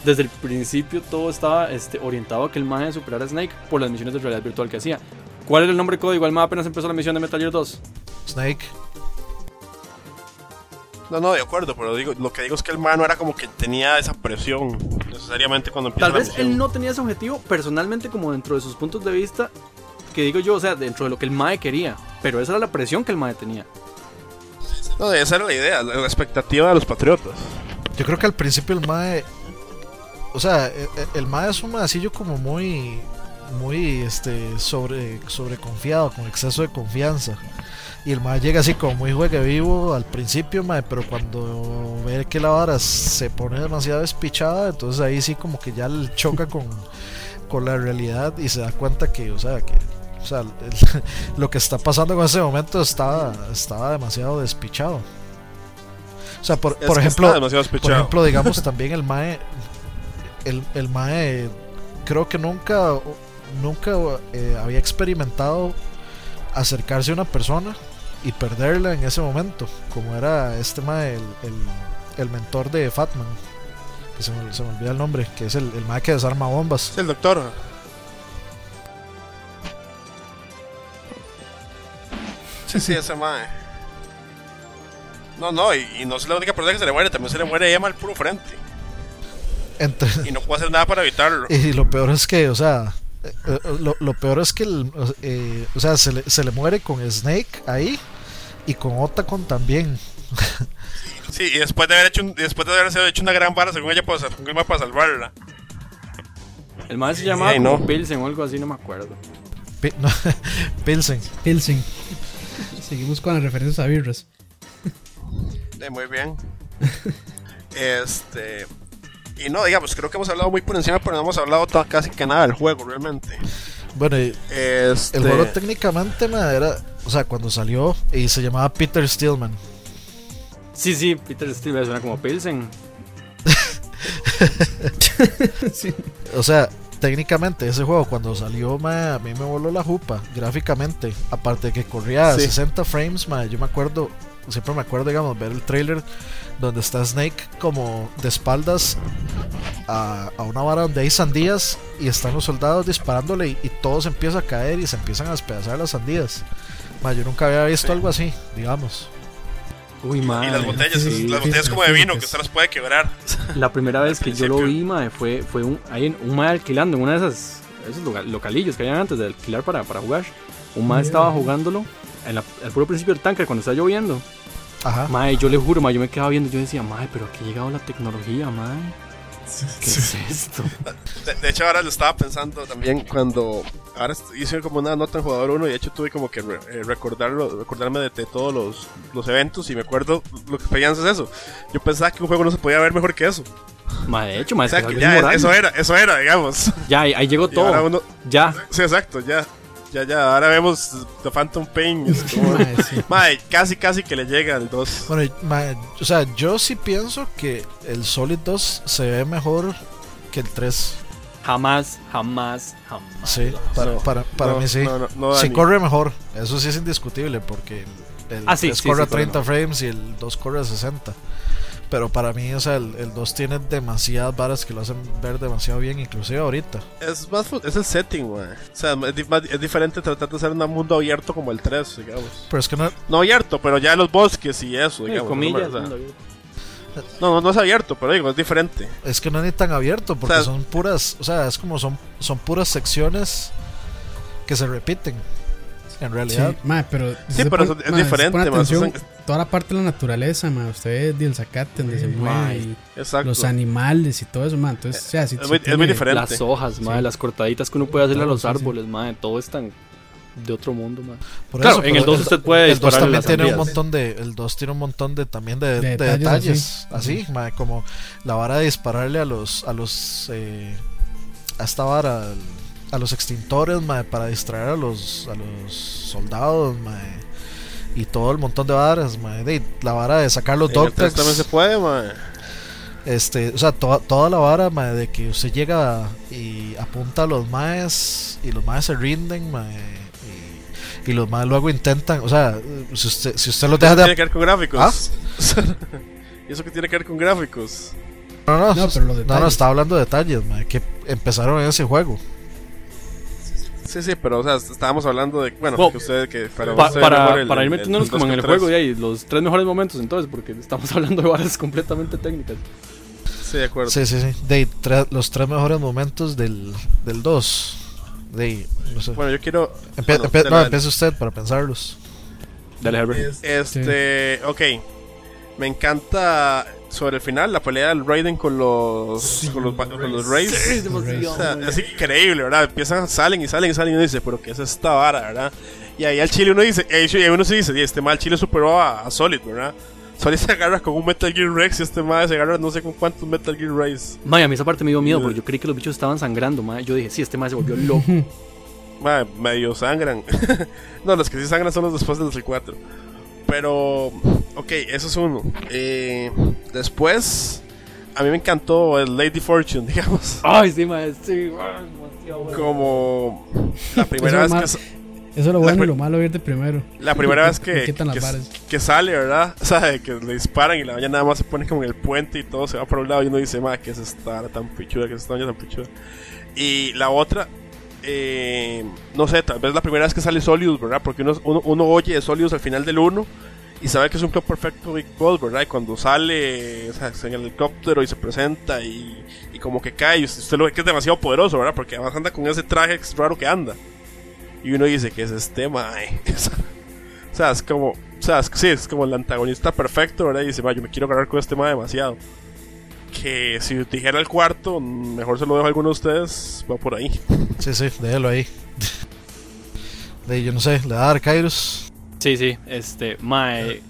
desde el principio todo estaba este, orientado a que el mae superara a Snake por las misiones de realidad virtual que hacía. ¿Cuál era el nombre código? El mae apenas empezó la misión de Metal Gear 2. Snake. No, no, de acuerdo, pero digo, lo que digo es que el mano era como que tenía esa presión necesariamente cuando empieza Tal vez él no tenía ese objetivo personalmente como dentro de sus puntos de vista, que digo yo, o sea, dentro de lo que el Mae quería, pero esa era la presión que el Mae tenía. No, esa era la idea, la expectativa de los patriotas. Yo creo que al principio el Mae, o sea, e, e, el, Mae es un maecillo como muy muy este, sobre, sobreconfiado, con exceso de confianza. Y el mae llega así como muy juegue vivo al principio, mae, pero cuando ve que la vara se pone demasiado despichada, entonces ahí sí como que ya le choca con, con la realidad y se da cuenta que, o sea, que o sea, el- lo que está pasando en ese momento estaba, estaba demasiado despichado. O sea, por, por ejemplo, por ejemplo, digamos también el Mae, el, el Mae creo que nunca, nunca eh, había experimentado acercarse a una persona y perderla en ese momento, como era este Mae, el, el, el mentor de Fatman, que se me, se me olvida el nombre, que es el, el Mae que desarma bombas. El doctor. Sí, sí, ese mae. No, no, y, y no es la única persona que se le muere, también se le muere Emma al puro frente. Entre, Y no puede hacer nada para evitarlo. Y lo peor es que, o sea, eh, eh, lo, lo peor es que, el, eh, o sea, se le, se le muere con Snake ahí y con Otacon también. Sí, y después de haber hecho, un- después de haber sido hecho una gran vara según ella según ella para salvarla. El mae se llamaba no. Pilsen o algo así, no me acuerdo. No, Pilsen. Pilsen. Seguimos con las referencias a birras. Eh, muy bien. este. Y no, digamos, creo que hemos hablado muy por encima, pero no hemos hablado casi que nada del juego realmente. Bueno, y Este, el juego técnicamente era, o sea, cuando salió y se llamaba Peter Stillman. Sí, sí, Peter Steele suena como Pilsen. sí. O sea, técnicamente ese juego cuando salió, ma, a mí me voló la jupa gráficamente. Aparte de que corría a Sí. 60 frames, ma, yo me acuerdo, siempre me acuerdo, digamos, ver el trailer donde está Snake como de espaldas a, a una vara donde hay sandías y están los soldados disparándole y, y todo se empieza a caer y se empiezan a despedazar las sandías. Ma, yo nunca había visto Sí. algo así, digamos. Uy, mae. y las botellas, sí, las sí, botellas sí, como de vino, sí. que usted las puede quebrar. La primera vez que yo lo vi, mae, fue, fue un, ahí en- un mae alquilando en una de esas esos loca- localillos que habían antes de alquilar para, para jugar. Un mae Yeah. estaba jugándolo en la- al puro principio del tanque cuando está lloviendo. Ajá. Mae, yo le juro, mae, yo me quedaba viendo, yo decía, mae, pero aquí ha llegado la tecnología, mae. ¿Qué es esto? De, de hecho, ahora lo estaba pensando también cuando. Ahora hice como una nota en jugador 1 y de hecho tuve como que re- eh, recordarlo, recordarme de, de todos los, los eventos y me acuerdo lo que pedían es eso. Yo pensaba que un juego no se podía ver mejor que eso. Mae, de hecho, mae, O sea, que ya, eso era, eso era, digamos. Ya, ahí, ahí llegó todo. uno- Ya. Sí, exacto, ya. Ya, ya, ahora vemos The Phantom Pain. es como- Mae, sí. Mae, casi, casi que le llega al 2. Bueno, y, ma, o sea, yo sí pienso que el Solid 2 se ve mejor que el 3. Jamás, jamás, jamás. Sí, para, No, para, para no, mí sí. no, no, no, sí corre mejor, eso sí es indiscutible, porque el, el Ah, sí, 3 sí, corre sí, a 30 corre frames y el 2 corre a 60. Pero para mí, o sea, el, el 2 tiene demasiadas varas que lo hacen ver demasiado bien, inclusive ahorita. Es más, es el setting, mae. O sea, es, di- más- es diferente tratar de hacer un mundo abierto como el 3, digamos. Pero es que no, No abierto, pero ya los bosques y eso, Sí, digamos. comillas. ¿no? O sea, mundo no, no, no es abierto, pero digo, es diferente. es que no es ni tan abierto, porque O sea, son puras, o sea, es como son, son puras secciones que se repiten, en Sí, realidad. mae, pero. Sí, se pero pone- es- se diferente, atención, toda la parte de la naturaleza, mae. Usted ve el zacate donde se mueve y Exacto. los animales y todo eso, mae. Entonces, o sea, si, es si muy- es muy diferente. Las hojas, mae, las cortaditas que uno puede hacerle a los sí, sí. árboles, mae, todo es tan de otro mundo, mae. Por Claro, eso, en el 2 usted puede el 2 dispararle también las tiene un montón de el 2 tiene un montón de también de, De de detalles detalles, así, mae, como la vara de dispararle a los a los eh, a esta vara a los extintores mae, para distraer a los a los soldados mae, y todo el montón de varas mae, de, la vara de sacar los 3 también se puede, mae. este o sea toda, toda la vara mae, de que usted llega y apunta a los maes y los maes se rinden mae, y, y los maes luego intentan o sea si usted si usted los deja Eso de tiene que ver con gráficos. ¿Ah? ¿Y eso que tiene que ver con gráficos? No, no, No, pero los no, no, estaba hablando de detalles, mae, que empezaron en ese juego. Sí, sí, pero o sea, estábamos hablando de. Bueno, Bueno, que usted. Que para, Pa- usted para, el- para ir metiéndonos como en el 2 juego, ahí, los tres mejores momentos entonces, porque estamos hablando de varas completamente técnicas. Sí, de acuerdo. Sí, sí, sí. De tre- los tres mejores momentos del, del 2. De, no sé. Bueno, yo quiero. Empe- bueno, empe- de no, empiece usted para pensarlos. Dale, Herbert. Este. Ok. Me encanta. Sobre el final, la pelea del Raiden con los, con los, con los Rays. Sí, demasiado, O sea, mae. es increíble, ¿verdad? Empiezan, salen y salen y salen y uno dice, pero ¿qué es esta vara, verdad? Y ahí al chile uno dice, y ahí uno se dice, "Y este mal chile superó a, a Solid, ¿verdad? Solid se agarra con un Metal Gear Rex y este mal se agarra no sé con cuántos Metal Gear Rays. Mae, a mí esa parte me dio miedo porque yo creí que los bichos estaban sangrando, mae. Yo dije, sí, este mae se volvió loco. Madre, medio sangran. no, los que sí sangran son los después del 4. Pero, ok, eso es uno. Eh, después, a mí me encantó el Lady Fortune, digamos. Ay, sí, mae, sí, bueno. Como la primera vez que, Eso es lo bueno y lo malo de ir de primero. la primera vez que, que, sale, ¿verdad? O sea, de que le disparan y la valla nada más se pone como en el puente y todo se va para un lado y uno dice, madre, que es esta tan pichuda, que es esta tan pichuda. Y la otra, eh, no sé, tal vez la primera vez que sale Solius, ¿verdad? Porque uno, uno, oye de Solius al final del 1 y sabe que es un club perfecto Big Boss, ¿verdad? Y cuando sale en el helicóptero y se presenta y, y como que cae, y usted, lo ve que es demasiado poderoso, ¿verdad? Porque además anda con ese traje raro que anda. Y uno dice, ¿qué es este, mae? o sea, es como, o sea, es, sí, es como el antagonista perfecto, ¿verdad? Y dice, "Ma, yo me quiero agarrar con este mae demasiado. Que si dijera el cuarto, mejor se lo dejo a alguno de ustedes, va por ahí. Sí, sí, déjelo ahí. De, yo no sé, le da a dar Kairos. Sí, sí, este, mae.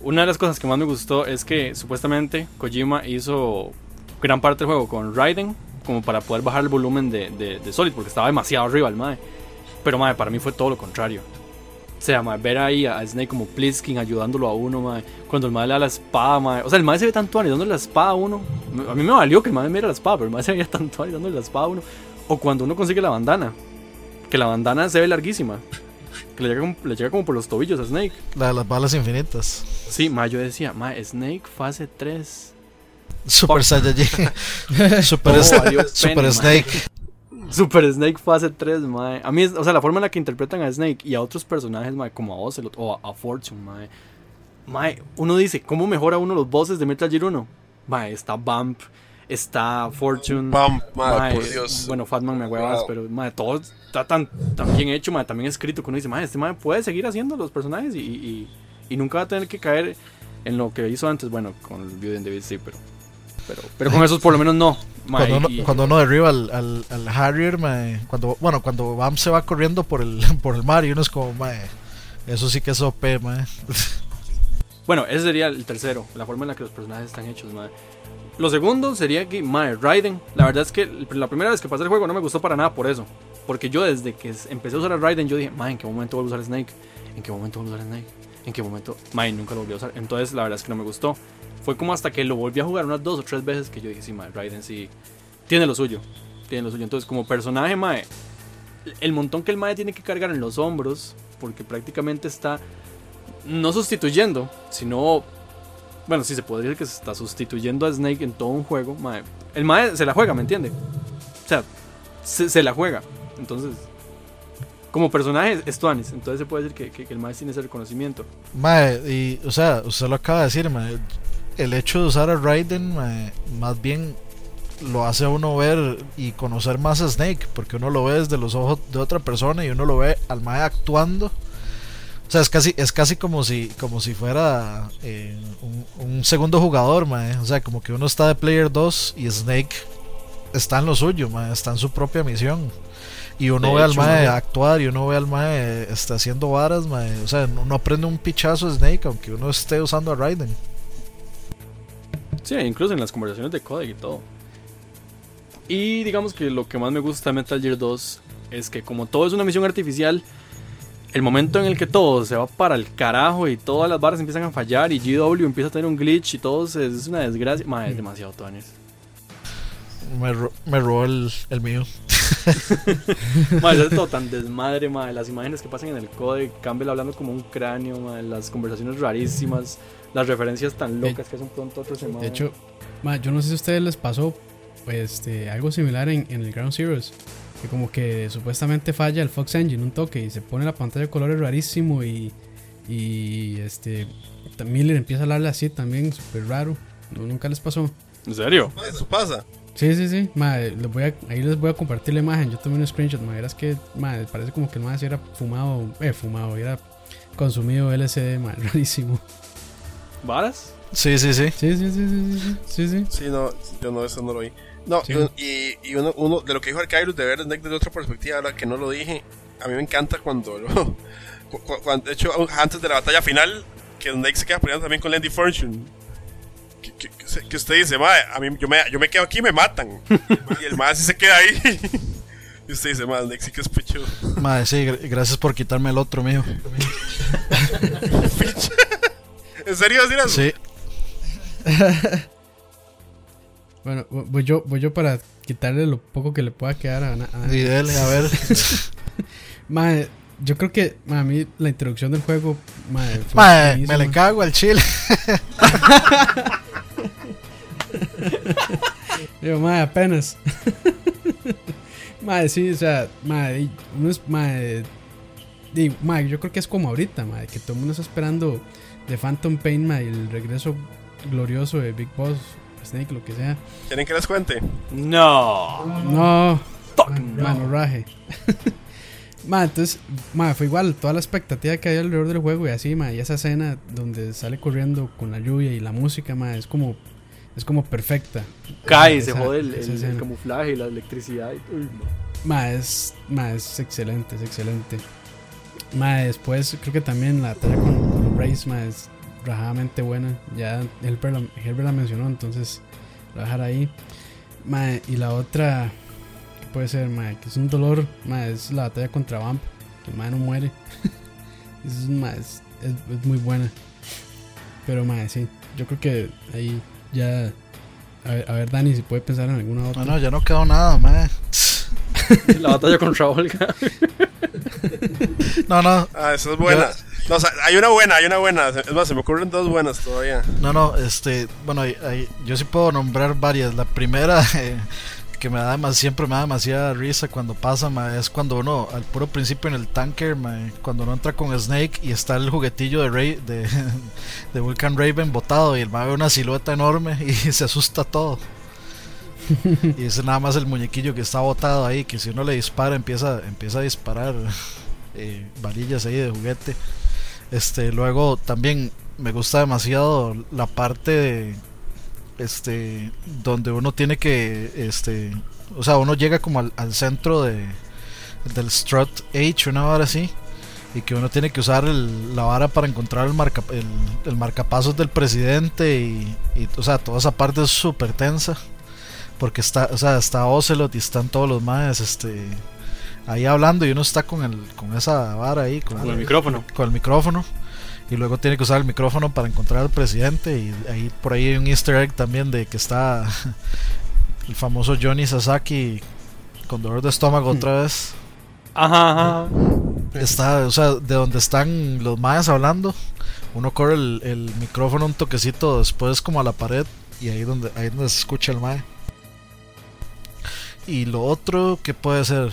Una de las cosas que más me gustó es que supuestamente Kojima hizo gran parte del juego con Raiden, como para poder bajar el volumen de, de, de Solid, porque estaba demasiado arriba el mae. Pero mae, para mí fue todo lo contrario. O sea, mae, ver ahí a Snake como Pliskin ayudándolo a uno, mae. Cuando el mae le da la espada, mae. O sea, el mae se ve tanto ani dándole la espada a uno. A mí me valió que el mae me diera la espada, pero el mae se veía tanto ani dándole la espada a uno. O cuando uno consigue la bandana. Que la bandana se ve larguísima. Que le llega como, le llega como por los tobillos a Snake. La de las balas infinitas. Sí, ma, yo decía, ma, Snake fase 3. Super Saiyajin. Super, Super Snake. Super Snake fase 3, ma. A mí, es- o sea, la forma en la que interpretan a Snake y a otros personajes, ma, como a Ocelot o a, a Fortune, ma. Ma, uno dice, ¿cómo mejora uno los bosses de Metal Gear 1? Ma, está Bump, está Fortune. Pam, madre, ma, por Dios. Bueno, Fatman me huevas, Wow. pero ma, todo está tan, tan bien hecho, ma, también escrito que uno dice, ma, este ma puede seguir haciendo los personajes y, y, y nunca va a tener que caer en lo que hizo antes. Bueno, con el Beauty and the Beast sí, pero, pero, pero con esos por lo menos no. Cuando uno, y- cuando uno derriba al, al, al Harrier, mae, cuando, bueno, cuando Bam se va corriendo por el, por el mar y uno es como, mae, eso sí que es OP, mae. Bueno, ese sería el tercero, la forma en la que los personajes están hechos, madre. Lo segundo sería que, madre, Raiden. La verdad es que la primera vez que pasé el juego no me gustó para nada por eso. Porque yo desde que empecé a usar a Raiden, yo dije, madre, ¿en qué momento vuelvo a usar Snake? ¿En qué momento vuelvo a usar Snake? ¿En qué momento? Madre, nunca lo volví a usar. Entonces, la verdad es que no me gustó. Fue como hasta que lo volví a jugar unas dos o tres veces que yo dije, sí, madre, Raiden sí tiene lo suyo. Tiene lo suyo. Entonces, como personaje, madre, el montón que el madre tiene que cargar en los hombros, porque prácticamente está no sustituyendo, sino. Bueno, sí se podría decir que se está sustituyendo a Snake en todo un juego. mae. El Mae se la juega, ¿me entiende? O sea, se, la juega. Entonces, como personaje es Tuanis. Entonces se puede decir que, que- que el Mae tiene ese reconocimiento. Mae, y, o sea, usted lo acaba de decir, mae, el hecho de usar a Raiden, mae, más bien lo hace a uno ver y conocer más a Snake, porque uno lo ve desde los ojos de otra persona y uno lo ve al mae actuando. O sea, es casi, es casi como si, como si fuera eh, un, un segundo jugador, mae. O sea, como que uno está de Player 2 y Snake está en lo suyo, mae, está en su propia misión. Y uno De ve al mae actuar y uno ve al mae está haciendo varas, mae. O sea, no, no aprende un pichazo de Snake aunque uno esté usando a Raiden. Sí, incluso en las conversaciones de codec y todo. Y digamos que lo que más me gusta de Metal Gear 2 es que como todo es una misión artificial, el momento en el que todo se va para el carajo y todas las barras empiezan a fallar y GW empieza a tener un glitch y todo se- es una desgracia, Mae, es demasiado tones. Me, ro- me robó el, el mío. Madre, es todo tan desmadre, madre. Las imágenes que pasan en el codec, Campbell hablando como un cráneo, madre. Las conversaciones rarísimas, las referencias tan locas que es un pronto otro se De hecho, ma, yo no sé si a ustedes les pasó pues, este, algo similar en, en el Ground Zeroes. Que como que supuestamente falla el Fox Engine un toque y se pone la pantalla de colores rarísimo y, y este Miller empieza a hablarle así también, súper raro. No, nunca les pasó. ¿En serio? Eso pasa. Sí, sí, sí. Ma, les voy a- ahí les voy a compartir la imagen. Yo tomé un screenshot. Ma, verás que ma, parece como que el más era fumado, eh, fumado, era consumido LSD, ma, rarísimo. ¿Varas? Sí, sí, sí. Sí, sí, sí, sí, sí, sí, sí. Sí, no, yo no, eso no lo vi. No, Sí. y, y uno, uno de lo que dijo el Kairos de ver desde otra perspectiva, ahora que no lo dije, a mí me encanta cuando, lo, de hecho, antes de la batalla final, que Snake se queda peleando también con Landy Fortune. Que, usted dice, "Mae, a mí, yo, me, yo me quedo aquí y me matan. y el más sí se queda ahí. y usted dice, "Mae, Snake sí que es pechudo. Madre, sí, gr- gracias por quitarme el otro mío. ¿En serio decir eso? Sí, Bueno, vo- voy yo, voy yo para quitarle lo poco que le pueda quedar a, Na- a y dele, a ver. Mae, yo creo que mae, a mí la introducción del juego, Madre, me le cago al chile. Digo, mae, apenas. mae, sí, o sea, mae, uno es, mae, di- mae, yo creo que es como ahorita, mae, que todo el mundo está esperando de Phantom Pain, mae, el regreso glorioso de Big Boss, Snake, lo que sea. ¿Quieren que les cuente? No. No, Fuck man, no. mano, raje. Ma, entonces, ma, fue igual toda la expectativa que había alrededor del juego y así, ma, y esa escena donde sale corriendo con la lluvia y la música, ma, es como es como perfecta. Cae, Esa- se jode el, el- el camuflaje y la electricidad. y- uy, no. Ma, es, ma, es excelente, es excelente. Ma, después creo que también la batalla con, con ma, es rajadamente buena. Ya Herbert la, Herbert la mencionó, entonces la voy a dejar ahí. Ma, y la otra, que puede ser, ma, que es un dolor, ma, es la batalla contra Vamp, que el ma no muere. es, ma, es, es- es muy buena. Pero, ma, sí, yo creo que ahí ya... A ver, a ver, Dani, si puede pensar en alguna otra. No, no, ya no quedó nada, madre. La batalla contra Olga. No, no, Ah, esa es buena. No, o sea, hay una buena, hay una buena. Es más, se me ocurren dos buenas todavía. no, no, este, bueno, hay- hay- yo sí puedo nombrar varias. La primera eh, que me da más, siempre me da demasiada risa cuando pasa, ma, es cuando uno, al puro principio en el tanker, ma, cuando uno entra con Snake y está el juguetillo de Ray, de, de Vulcan Raven botado y el ma ve una silueta enorme y se asusta todo. Y es nada más el muñequillo que está botado ahí, que si uno le dispara empieza, empieza a disparar eh, varillas ahí de juguete. Este, luego también me gusta demasiado la parte de este donde uno tiene que este o sea uno llega como al, centro de del strut H una vara así y que uno tiene que usar la vara para encontrar el marca el marcapasos del presidente y, y, o sea toda esa parte es súper tensa porque está o sea está Ocelot y están todos los maes este ahí hablando y uno está con el con esa vara ahí con, Con el micrófono. con el micrófono y luego tiene que usar el micrófono para encontrar al presidente y ahí por ahí hay un easter egg también de que está el famoso Johnny Sasaki con dolor de estómago otra vez Ajá, ajá. está o sea de donde están los mayas hablando uno corre el, el micrófono un toquecito después como a la pared y ahí donde ahí donde se escucha el mae y lo otro que puede ser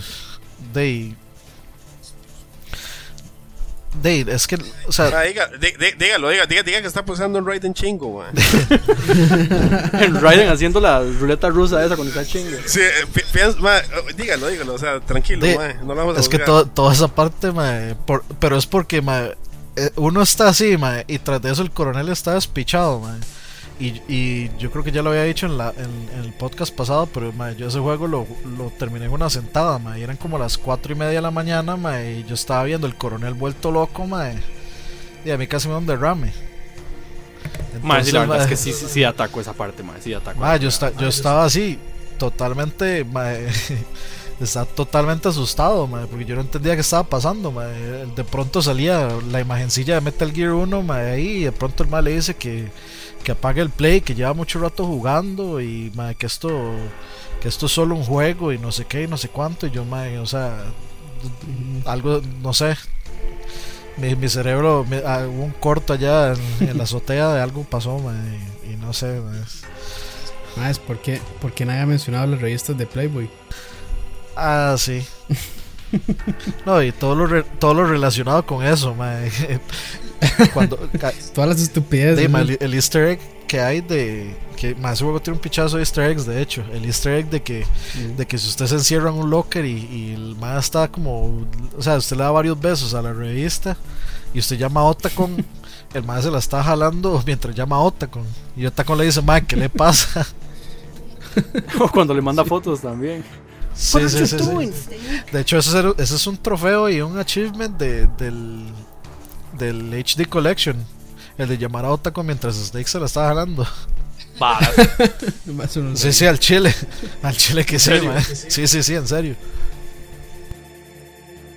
de de es que o sea Ah, diga, dígalo, diga, diga, diga que está posando un Raiden chingo, man. El Raiden haciendo la ruleta rusa esa con esa chinga. Sí, eh, pi- ma, eh, dígalo, dígalo, o sea, tranquilo, De- ma, no lo vamos a es que to- toda esa parte, mae, por- pero es porque eh, uno está así, mae, y tras de eso el coronel está despichado, mae. Y, y yo creo que ya lo había dicho en, la, en, en el podcast pasado, pero yo ese juego lo, lo terminé en una sentada, mae, y eran como las cuatro y media de la mañana, mae, y yo estaba viendo el coronel vuelto loco, y a mí casi me da un derrame. Mae, sí, la Entonces, verdad es que sí, sí, sí ataco esa parte, mae. Sí ataco. Ma, yo, esta- yo estaba así, totalmente, estaba totalmente asustado, porque yo no entendía qué estaba pasando. De pronto salía la imagencilla de Metal Gear 1 ma, ahí, y de pronto el mal le dice que, que apague el play, que lleva mucho rato jugando y ma, que esto que esto es solo un juego y no sé qué y no sé cuánto. Y yo, ma, o sea, algo, no sé. Mi, mi cerebro, me- ah, corto allá en, la azotea de algo pasó, y, no sé. ma, es- Ah, es porque, porque nadie ha mencionado las revistas de Playboy. Ah, sí. No, y todo lo, re- todo lo relacionado con eso, mae. Cuando Todas las estupideces. de, ¿no? mae, el, el easter egg que hay de que más juego tiene un pichazo de easter eggs, de hecho, el easter egg de que Mm. de que si usted se encierra en un locker y, y el mae está como, o sea, usted le da varios besos a la revista y usted llama a Otacon, el mae se la está jalando mientras llama a Otacon. Y Otacon le dice, mae, ¿qué le pasa? O cuando le manda fotos también. Sí, sí, sí, sí. De hecho, ese es, un trofeo y un achievement de, del, del HD Collection. El de llamar a Otacon mientras Snake se la está jalando. Sí, sí, al chile. Al chile que sí. Sí, sí, sí, en serio.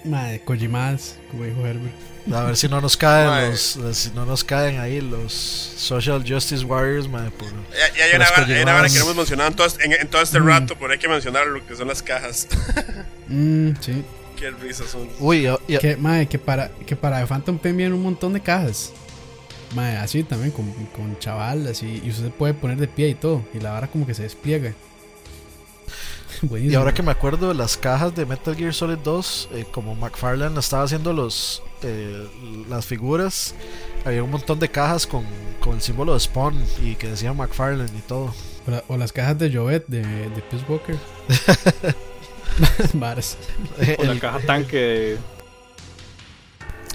Mae, Kojimas, como dijo Herbert. A ver si no nos caen los, si no nos caen ahí los Social Justice Warriors, mae, por- Ya, ya hay una vara- hay una vara que no hemos mencionado en todo, este- en, en todo este Mm. rato, pero hay que mencionar lo que son las cajas. Mm, sí. Qué risas son. Uy, y- y- Que, mae, que para, que para Phantom Pain vienen un montón de cajas. Mae, así también, con, con chaval, así. Y usted puede poner de pie y todo. Y la vara como que se despliega. Buenísimo. Y ahora que me acuerdo de las cajas de Metal Gear Solid 2, eh, como McFarlane estaba haciendo los eh, las figuras, había un montón de cajas con, con el símbolo de Spawn y que decía McFarlane y todo. O, la- o las cajas de Jovet de, de Peace Walker. O la caja tanque de.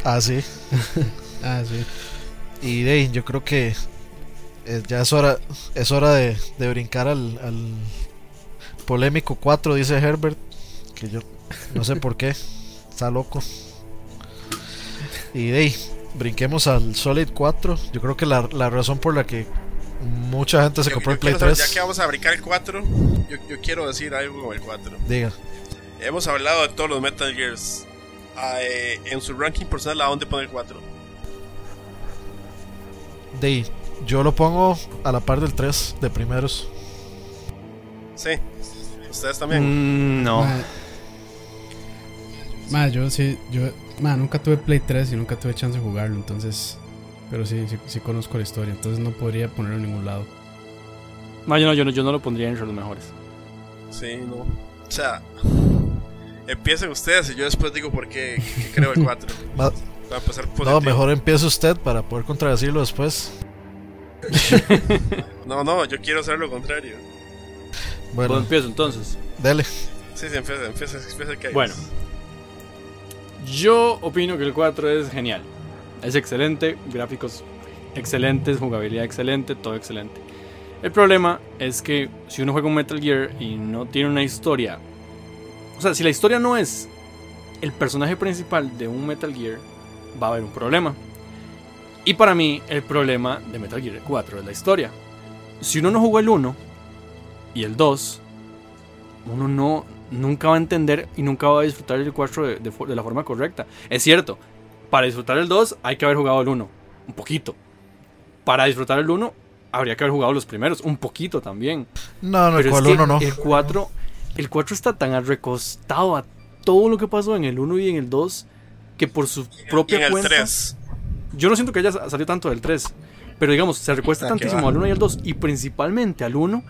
ah, sí. Ah, sí. Y de ahí, yo creo que eh, ya es hora, es hora de, de brincar al, al polémico 4, dice Herbert. Que yo no sé por qué, está loco. Y de ahí, brinquemos al Solid 4. Yo creo que la, la razón por la que mucha gente se Yo- compró yo el Play saber, 3. Ya que vamos a brincar el 4, yo, yo quiero decir algo con el 4. Diga, Hemos hablado de todos los Metal Gears. Ah, eh, en su ranking personal, ¿a dónde pone el 4? de ahí, yo lo pongo a la par del 3 de primeros. Sí. Ustedes también. Mm, no. Mae, yo sí, yo, mae, nunca tuve Play 3 y nunca tuve chance de jugarlo, entonces, pero sí, sí, sí conozco la historia, entonces no podría ponerlo en ningún lado. No, yo no, yo no, yo no lo pondría entre los mejores. Sí, no. O sea, empiecen ustedes y yo después digo por qué, qué creo el 4. Ma- Va a empezar No, mejor empiece usted para poder contradecirlo después. No, no, yo quiero hacer lo contrario. Bueno, empiezo entonces. dele. Sí, sí, empieza, empieza, empieza que hay. Bueno. Yo opino que el 4 es genial. Es excelente, gráficos excelentes, jugabilidad excelente, todo excelente. El problema es que si uno juega un Metal Gear y no tiene una historia, o sea, si la historia no es el personaje principal de un Metal Gear, va a haber un problema. Y para mí, el problema de Metal Gear 4 es la historia. Si uno no jugó el 1 y el 2, uno no nunca va a entender y nunca va a disfrutar el 4 de, de de la forma correcta. Es cierto, para disfrutar el 2 hay que haber jugado el 1, un poquito. Para disfrutar el 1 habría que haber jugado los primeros, un poquito también. No, no, Pero el que uno no. el 4 el 4 está tan recostado a todo lo que pasó en el 1 y en el 2 que por su y propia en el cuenta 3. yo no siento que haya salido tanto del 3, pero digamos, se recuesta tantísimo al 1 y al 2 y principalmente al 1. O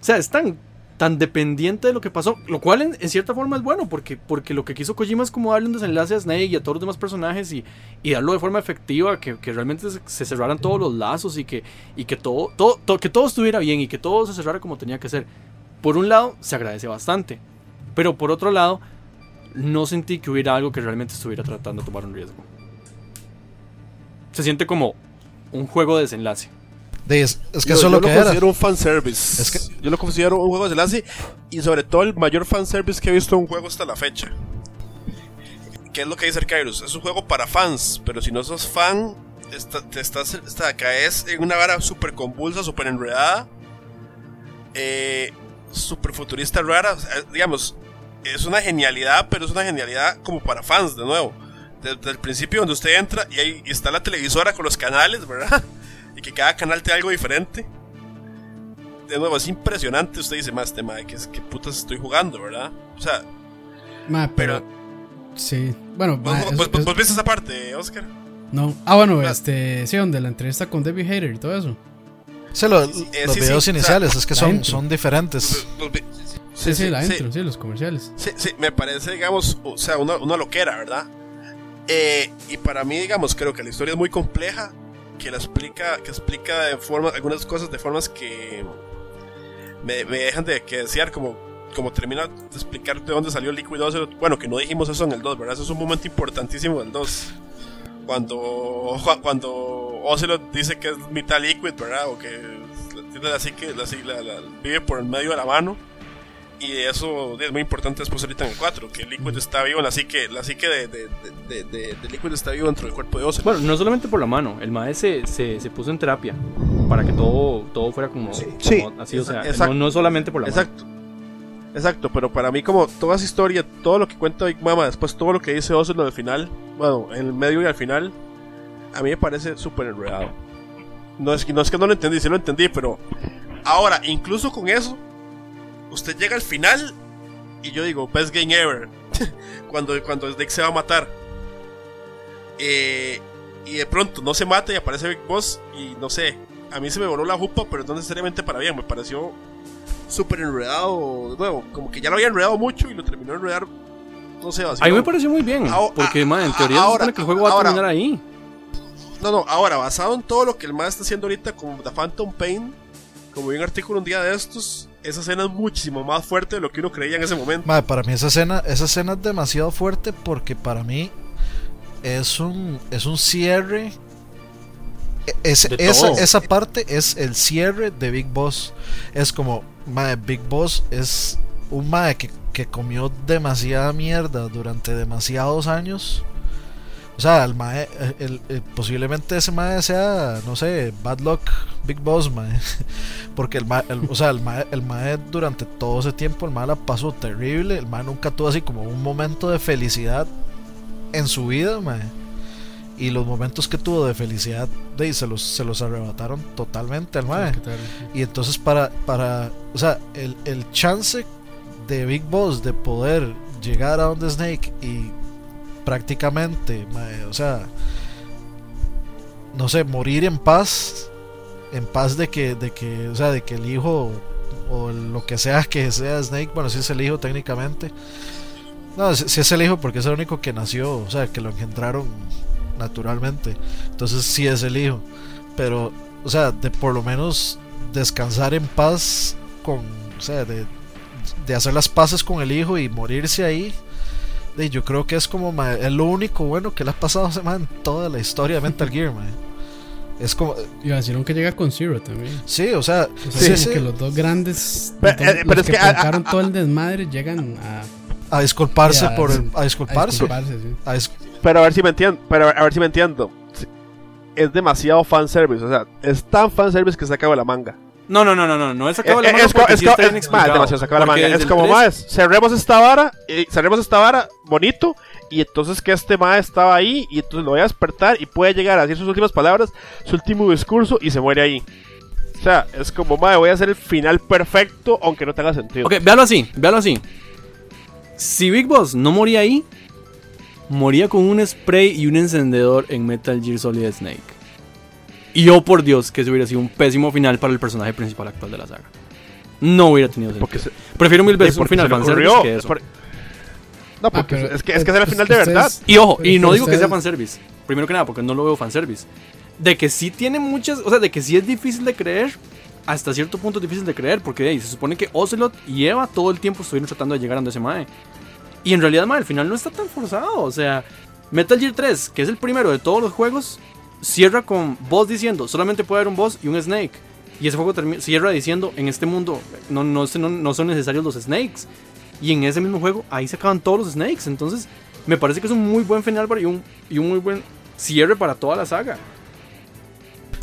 sea, es tan, tan dependiente de lo que pasó, lo cual en, cierta forma es bueno, porque, porque lo que quiso Kojima es como darle un desenlace a Snake y a todos los demás personajes y, y darlo de forma efectiva, que, realmente se, se cerraran todos los lazos y que, y que, todo, todo, todo- que todo estuviera bien y que todo se cerrara como tenía que ser. Por un lado, se agradece bastante, pero por otro lado, no sentí que hubiera algo que realmente estuviera tratando de tomar un riesgo. Se siente como un juego de desenlace. Es, es que Yo- eso es yo lo que era. considero un fanservice. Es que- Yo lo considero un juego de enlace y sobre todo el mayor fanservice que he visto en un juego hasta la fecha. ¿Qué es lo que dice el Kairos? Es un juego para fans, pero si no sos fan, está- te estás, está- caes en una vara súper convulsa, súper enredada, eh, súper futurista rara. o sea, digamos, es una genialidad, pero es una genialidad como para fans, de nuevo. Desde el principio donde usted entra y ahí está la televisora con los canales, ¿verdad? Y que cada canal te da algo diferente. De nuevo, es impresionante. Usted dice, más tema de que es que putas estoy jugando, ¿verdad? O sea, Ma, pero, sí. Bueno, ¿vos, ma, vos- es- vos- es- vos viste esa parte, Oscar? no. Ah, bueno, este, sí, donde la entrevista con Debbie Hater y todo eso. Sí, lo- Eh, los sí, videos sí, o sea, iniciales es que son, son diferentes. Los Sí, sí, la intro, sí, los comerciales. Sí, sí, me parece, digamos, o sea, una, una loquera, ¿verdad? Eh, y para mí, digamos, creo que la historia es muy compleja, que la explica, que explica de forma, algunas cosas de formas que me, me dejan de que desear, como, como termina de explicar de dónde salió Liquid 2. Bueno, que no dijimos eso en el 2, ¿verdad? Eso es un momento importantísimo del 2. cuando, cuando Ocelot dice que es mitad liquid, ¿verdad? O que tiene la psique, la, la, vive por el medio de la mano. Y eso es muy importante después ahorita en el 4, que el Liquid está vivo, la psique, la psique de, de, de, de, Liquid está vivo dentro del cuerpo de Ocelot. Bueno, no solamente por la mano, el maestro se, se, puso en terapia para que todo, todo fuera como, sí, así, o sea, no, no, solamente por la exacto. mano. Exacto, pero para mí como toda esa historia, todo lo que cuenta Big Mama, después todo lo que dice Ocelot al final, bueno, en el medio y al final, a mí me parece súper enredado. No es, no es que no lo entendí, sí lo entendí, pero ahora, incluso con eso, usted llega al final y yo digo, best game ever. cuando, cuando Snake se va a matar. Eh, y de pronto no se mata y aparece Big Boss y no sé, a mí se me voló la jupa, pero no necesariamente para bien, me pareció súper enredado, de nuevo, como que ya lo había enredado mucho y lo terminó de enredar, no sé, así. A mí me pareció muy bien, porque en teoría ahora, que el juego va a terminar ahí. No, no, ahora, basado en todo lo que el más está haciendo ahorita con The Phantom Pain, como vi un artículo un día de estos, esa escena es muchísimo más fuerte de lo que uno creía en ese momento. para mí esa escena, esa escena es demasiado fuerte porque para mí es un, es un cierre. E, esa, esa, parte es el cierre de Big Boss. Es como, madre, Big Boss es un madre que, que comió demasiada mierda durante demasiados años o sea, el mae, el, posiblemente ese mae sea, no sé, Bad Luck Big Boss, mae. Porque el mae, o sea, el mae, el mae durante todo ese tiempo, el mae la pasó terrible. El mae nunca tuvo así como un momento de felicidad en su vida, mae. Y los momentos que tuvo de felicidad, de, se, los, se los arrebataron totalmente al mae. Y entonces para, para, o sea, el, el chance de Big Boss de poder llegar a donde Snake y prácticamente, o sea, no sé, morir en paz, en paz de que, de que, o sea, de que el hijo o lo que sea que sea Snake, bueno, si es el hijo técnicamente, no, si, es el hijo porque es el único que nació, o sea, que lo engendraron naturalmente, entonces sí es el hijo, pero, o sea, de por lo menos descansar en paz con, o sea, de, de hacer las paces con el hijo y morirse ahí yo creo que es como es lo único bueno que le ha pasado a en toda la historia de Mental Gear, Es como. Y así que llega con Zero también. Sí, o sea. que los dos grandes. Pero, eh, es que, que todo el desmadre llegan a. A disculparse por el. A disculparse. Pero a ver si me entiendo. Pero a ver si me entiendo. Es demasiado fanservice. O sea, es tan fanservice que se acaba la manga. No, no, no, no, no, no es la manga. Es, es, es, más, demasiado sacado la manga. Es como más, cerremos esta vara, y cerremos esta vara bonito, y entonces que este mae estaba ahí, y entonces lo voy a despertar y puede llegar a decir sus últimas palabras, su último discurso, y se muere ahí. O sea, es como, mae, voy a hacer el final perfecto, aunque no tenga sentido. Ok, véalo así, véalo así. Si Big Boss no moría ahí, moría con un spray y un encendedor en Metal Gear Solid Snake. Y yo, por Dios, que eso hubiera sido un pésimo final para el personaje principal actual de la saga. No hubiera tenido sentido. Prefiero mil veces un final fanservice que eso. No, porque ah, es que, es que es el final de verdad. Y ojo, y no digo que sea fanservice. Primero que nada, porque no lo veo fanservice. De que sí tiene muchas. O sea, de que sí es difícil de creer. Hasta cierto punto es difícil de creer. Porque se supone que Ocelot y Eva todo el tiempo estuvieron tratando de llegar a donde ese mae. Y en realidad, mae, el final no está tan forzado. O sea, Metal Gear 3, que es el primero de todos los juegos, cierra con boss diciendo, solamente puede haber un boss y un snake. Y ese juego cierra diciendo, en este mundo no, no, no, son necesarios los snakes. Y en ese mismo juego, ahí se acaban todos los snakes. Entonces, me parece que es un muy buen final para, y, un, y un muy buen cierre para toda la saga.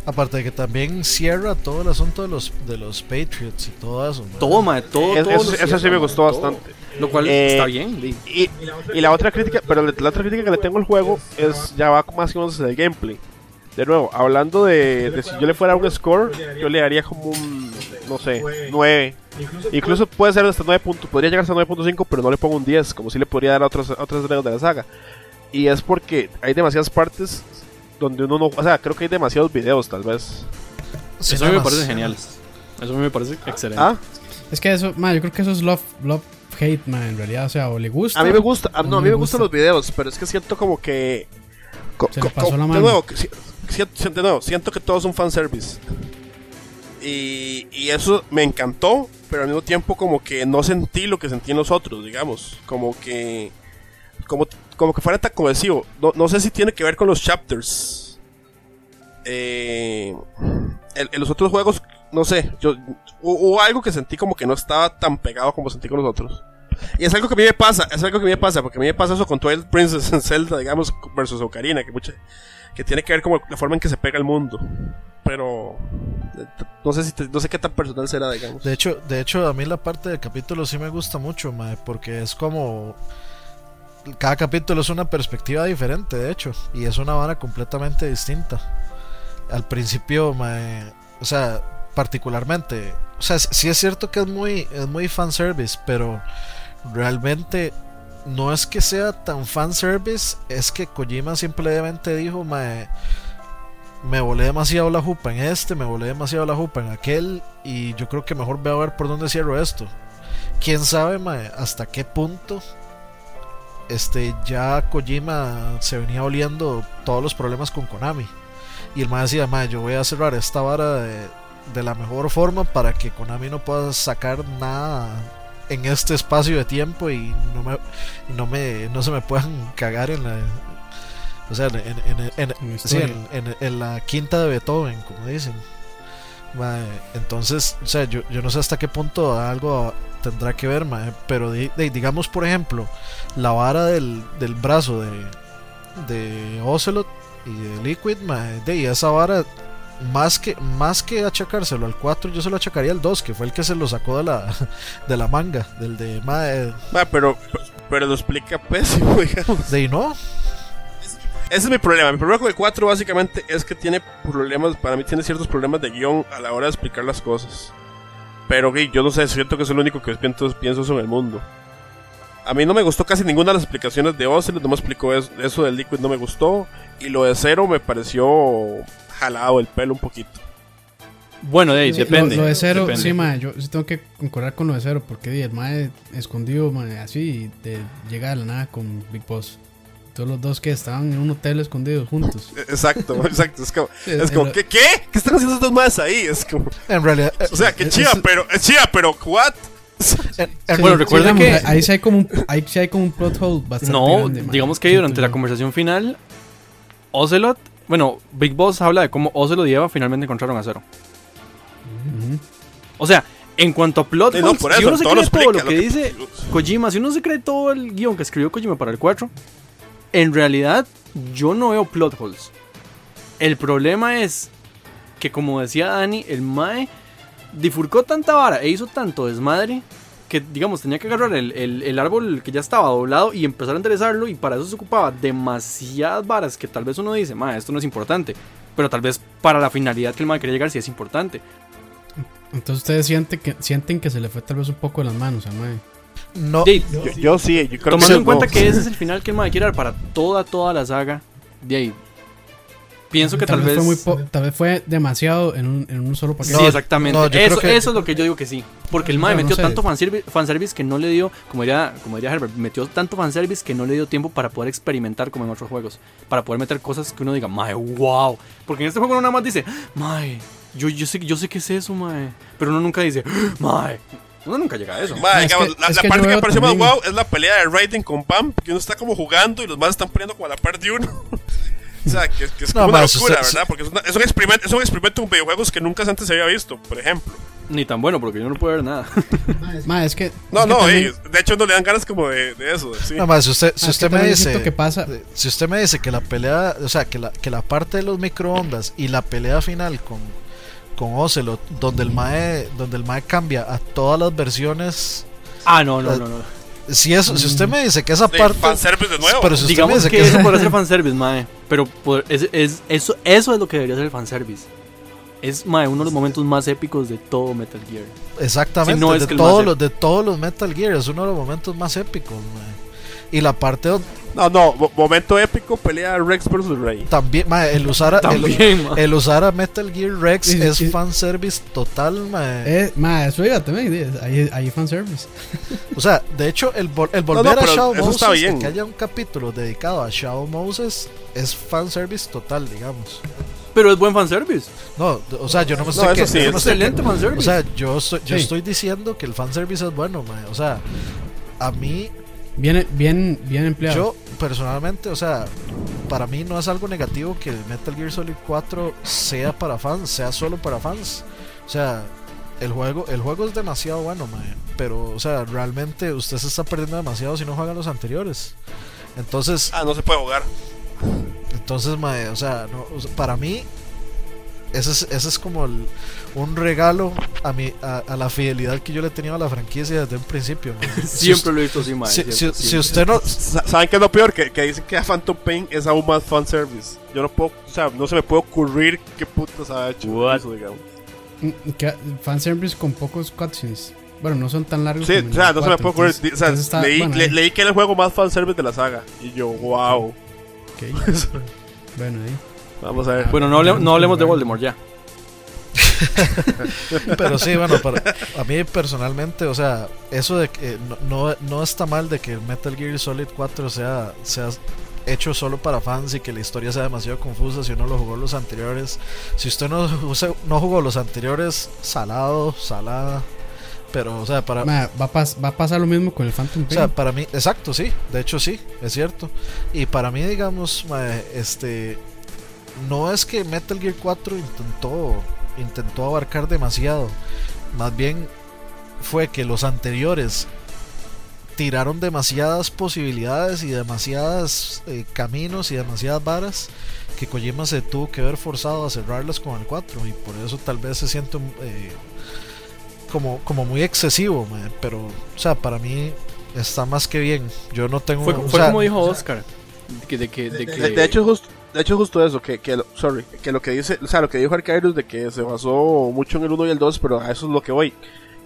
Aparte de que también cierra todo el asunto de los, de los Patriots y todo eso. Toma, todo, eso, sí me gustó bastante. Lo cual eh, está bien. Y, y, la otra crítica, pero la otra crítica que le tengo al juego es ya va más o menos desde el gameplay de nuevo, hablando de, si yo le fuera un score, yo le daría como un, no sé, 9. Incluso puede ser hasta 9 puntos, podría llegar hasta 9.5, pero no le pongo un 10, como si le podría dar a otros, otros de la saga. Y es porque hay demasiadas partes donde uno no, o sea, creo que hay demasiados videos tal vez. eso a mí me parece genial. Eso a mí me parece excelente. ¿Ah? Es que eso, man, yo creo que eso es love, love hate, man, en realidad, o sea, o le gusta. A mí me gusta, no, a mí me, gustan los videos, pero es que siento como que se le pasó la mano. De nuevo, siento, siento que todo es un fanservice. Y, y eso me encantó, pero al mismo tiempo como que no sentí lo que sentí en los otros, digamos. Como que... Como como que fuera tan cohesivo. No, no sé si tiene que ver con los chapters. Eh, en, los otros juegos, no sé, yo hu- hubo algo que sentí como que no estaba tan pegado como sentí con los otros. Y es algo que a mí me pasa, es algo que a mí me pasa, porque a mí me pasa eso con Twilight Princess en Zelda, digamos, versus Ocarina, que, mucha, que tiene que ver como la forma en que se pega el mundo. Pero no sé si te- no sé qué tan personal será, digamos. De hecho, de hecho, a mí la parte del capítulo sí me gusta mucho, mae, porque es como. Cada capítulo es una perspectiva diferente, de hecho, y es una vara completamente distinta. Al principio, mae, o sea, particularmente, o sea, sí es cierto que es muy, es muy fanservice, pero realmente no es que sea tan fanservice, es que Kojima simplemente dijo, mae, me volé demasiado la jupa en este, me volé demasiado la jupa en aquel y yo creo que mejor voy a ver por dónde cierro esto. Quién sabe, hasta qué punto este ya Kojima se venía oliendo todos los problemas con Konami. Y el mae decía, mae, yo voy a cerrar esta vara de, de la mejor forma para que Konami no pueda sacar nada en este espacio de tiempo y no me, no me no se me puedan cagar en la o sea en, en- en- En la Sí, quinta de Beethoven, como dicen. Entonces, o sea, yo, yo no sé hasta qué punto algo tendrá que ver, pero di- di- digamos, por ejemplo, la vara del, del brazo de, de Ocelot y de Liquid, de esa vara, más que, más que achacárselo al 4, yo se lo achacaría al 2, que fue el que se lo sacó de la, de la manga, del de, Ah, pero, pero lo explica pésimo, digamos. de no, Ese es mi problema. Mi problema con el 4 básicamente es que tiene problemas, para mí tiene ciertos problemas de guion a la hora de explicar las cosas. Pero yo no sé, siento que es el único que pienso, pienso eso en el mundo. A mí no me gustó casi ninguna de las explicaciones de Ocelot, no me explicó eso, eso del Liquid, no me gustó. Y lo de Cero me pareció jalado el pelo un poquito. Bueno, de ahí, depende. Lo, lo de cero, depende. sí, mae, yo sí tengo que concordar con lo de cero, porque di, el mae escondido, mae, así, de, llega de la nada con Big Boss. Todos los dos que estaban en un hotel escondidos juntos. E- Exacto, exacto. Es como, es ¿qué, ¿qué? ¿Qué están haciendo estos más ahí? Es como, en realidad, eh, o sea, que es- pero, es chía, pero, ¿what? en- en- Bueno, recuerda digamos, que- Ahí sí hay como un, ahí sí hay como un plot hole bastante No, grande, digamos que durante la conversación final, Ocelot, bueno, Big Boss habla de cómo Ocelot y Eva finalmente encontraron a Zero. Ujú. O sea, en cuanto a plot Sí, no, si uno se cree lo todo lo que lo que- dice Kojima, si uno se cree todo el guion que escribió Kojima para el 4, en realidad yo no veo plot holes. El problema es que, como decía Dani, el Mae difurcó tanta vara e hizo tanto desmadre que, digamos, tenía que agarrar el, el- el árbol que ya estaba doblado y empezar a enderezarlo. Y para eso se ocupaba demasiadas varas que tal vez uno dice, Mae, esto no es importante. Pero tal vez para la finalidad que el Mae quería llegar sí es importante. Entonces ustedes sienten que, sienten que se le fue tal vez un poco de las manos a mae. no, Yo, yo sí, yo creo tomando que en cuenta no. que ese es el final que el Mae quiere dar para toda, toda la saga, de ahí. Pienso que tal, vez. fue muy po- tal vez fue demasiado en un, en un solo paquete. Sí, exactamente. no, yo eso, creo que- eso es lo que yo digo que sí. Porque el MAE no metió sé. tanto fanservice, fanservice que no le dio, como diría, como diría Herbert, metió tanto fanservice que no le dio tiempo para poder experimentar como en otros juegos. Para poder meter cosas que uno diga, MAE, wow. Porque en este juego uno nada más dice, MAE, yo, yo, sé, yo sé qué es eso, MAE. Pero uno nunca dice, MAE. Uno nunca llega a eso. Ma, es digamos, que- la, es la que parte que me pareció más wow es la pelea de Raiden con Pam, que uno está como jugando y los más están poniendo como a la par de uno. o sea, que, que es No, como una ma, locura, está- ¿verdad? Porque es, una- es un experimento, es un experimento en videojuegos que nunca antes se había visto, por ejemplo. Ni tan bueno, porque yo no puedo ver nada. Mae, es que. No, es que no, también- ey, de hecho no le dan ganas como de, de eso, sí. nada más, si usted, si Ah, usted me dice que pasa. si usted me dice que la pelea, o sea, que la, que la parte de los microondas y la pelea final con, con Ocelot, donde el Mae, donde el Mae cambia a todas las versiones, Ah, no, no, no, no. Si eso, si usted me dice que esa De parte, fanservice de nuevo. pero si usted me Digamos dice que, que, eso podría ser fanservice, mae. Pero por- es, es- eso, eso es lo que debería ser el fanservice. Es mae, uno de los momentos más épicos de todo Metal Gear. exactamente, Si no es de que todos los, de todos los Metal Gear es uno de los momentos más épicos, Mae. Y la parte donde No, no, mo- momento épico, pelea Rex versus Rey. también, el usar a, el, También, el usar a Metal Gear Rex es sí. fanservice total, Mae. Eh, mae, eso iba también. Ahí, ahí fanservice. O sea, de hecho, el, vol- el volver no, a Shadow Moses, que haya un capítulo dedicado a Shadow Moses, es fanservice total, digamos. Pero es buen fanservice. No, o sea, yo no me estoy eso que- sí, yo es no Excelente que- fanservice. O sea, yo estoy, yo Sí. estoy diciendo que el fanservice es bueno, mae. O sea, a mí Bien, bien, bien empleado. Yo, personalmente, o sea, para mí no es algo negativo que Metal Gear Solid 4 sea para fans, sea solo para fans. O sea, el juego, el juego es demasiado bueno, mae, pero, o sea, realmente usted se está perdiendo demasiado si no juega los anteriores. Entonces, Ah, no se puede jugar. entonces, mae, o sea, no, o sea, para mí, ese es, ese es como el- un regalo a, mi, a, a la fidelidad que yo le he tenido a la franquicia desde un principio. Si Siempre lo he visto así, mae. si, siempre, si- usted no, Sa- ¿Saben qué es lo peor? Que, que dicen que a Phantom Pain es aún más fanservice. Yo no puedo, o sea, no se me puede ocurrir qué putas ha hecho eso, digamos. Mm, que- Fanservice con pocos cutscenes. Bueno, no son tan largos. Sí, como o sea, no se me 4, puede ocurrir. entonces- O sea, entonces está- leí, bueno, le- leí que era el juego más fanservice de la saga. Y yo, wow. ok. bueno, ahí. Vamos a ver. Bueno, no, hable- no hablemos de Voldemort ya. Pero sí, bueno, para, a mí personalmente, o sea, eso de que no, no, no está mal de que Metal Gear Solid 4 sea, sea hecho solo para fans y que la historia sea demasiado confusa si uno lo jugó los anteriores. Si usted no, no jugó los anteriores, salado, salada. Pero, o sea, para, Ma, va, a pas- va a pasar lo mismo con el Phantom o Pain. sea, para mí, exacto, sí, de hecho sí, es cierto. Y para mí, digamos, este, no es que Metal Gear 4 intentó, intentó abarcar demasiado, más bien fue que los anteriores tiraron demasiadas posibilidades y demasiadas eh, caminos y demasiadas varas que Kojima se tuvo que ver forzado a cerrarlas con el 4 y por eso tal vez se siente eh, como, como muy excesivo, pero o sea, para mí está más que bien. Yo no tengo Fue, o fue sea, como dijo Oscar. De que, de que, De, de hecho, es justo, de hecho, justo eso, que, que, lo- sorry, que lo que dice, o sea, lo que dijo Arcairos de que se basó mucho en el 1 y el 2, pero a eso es lo que voy.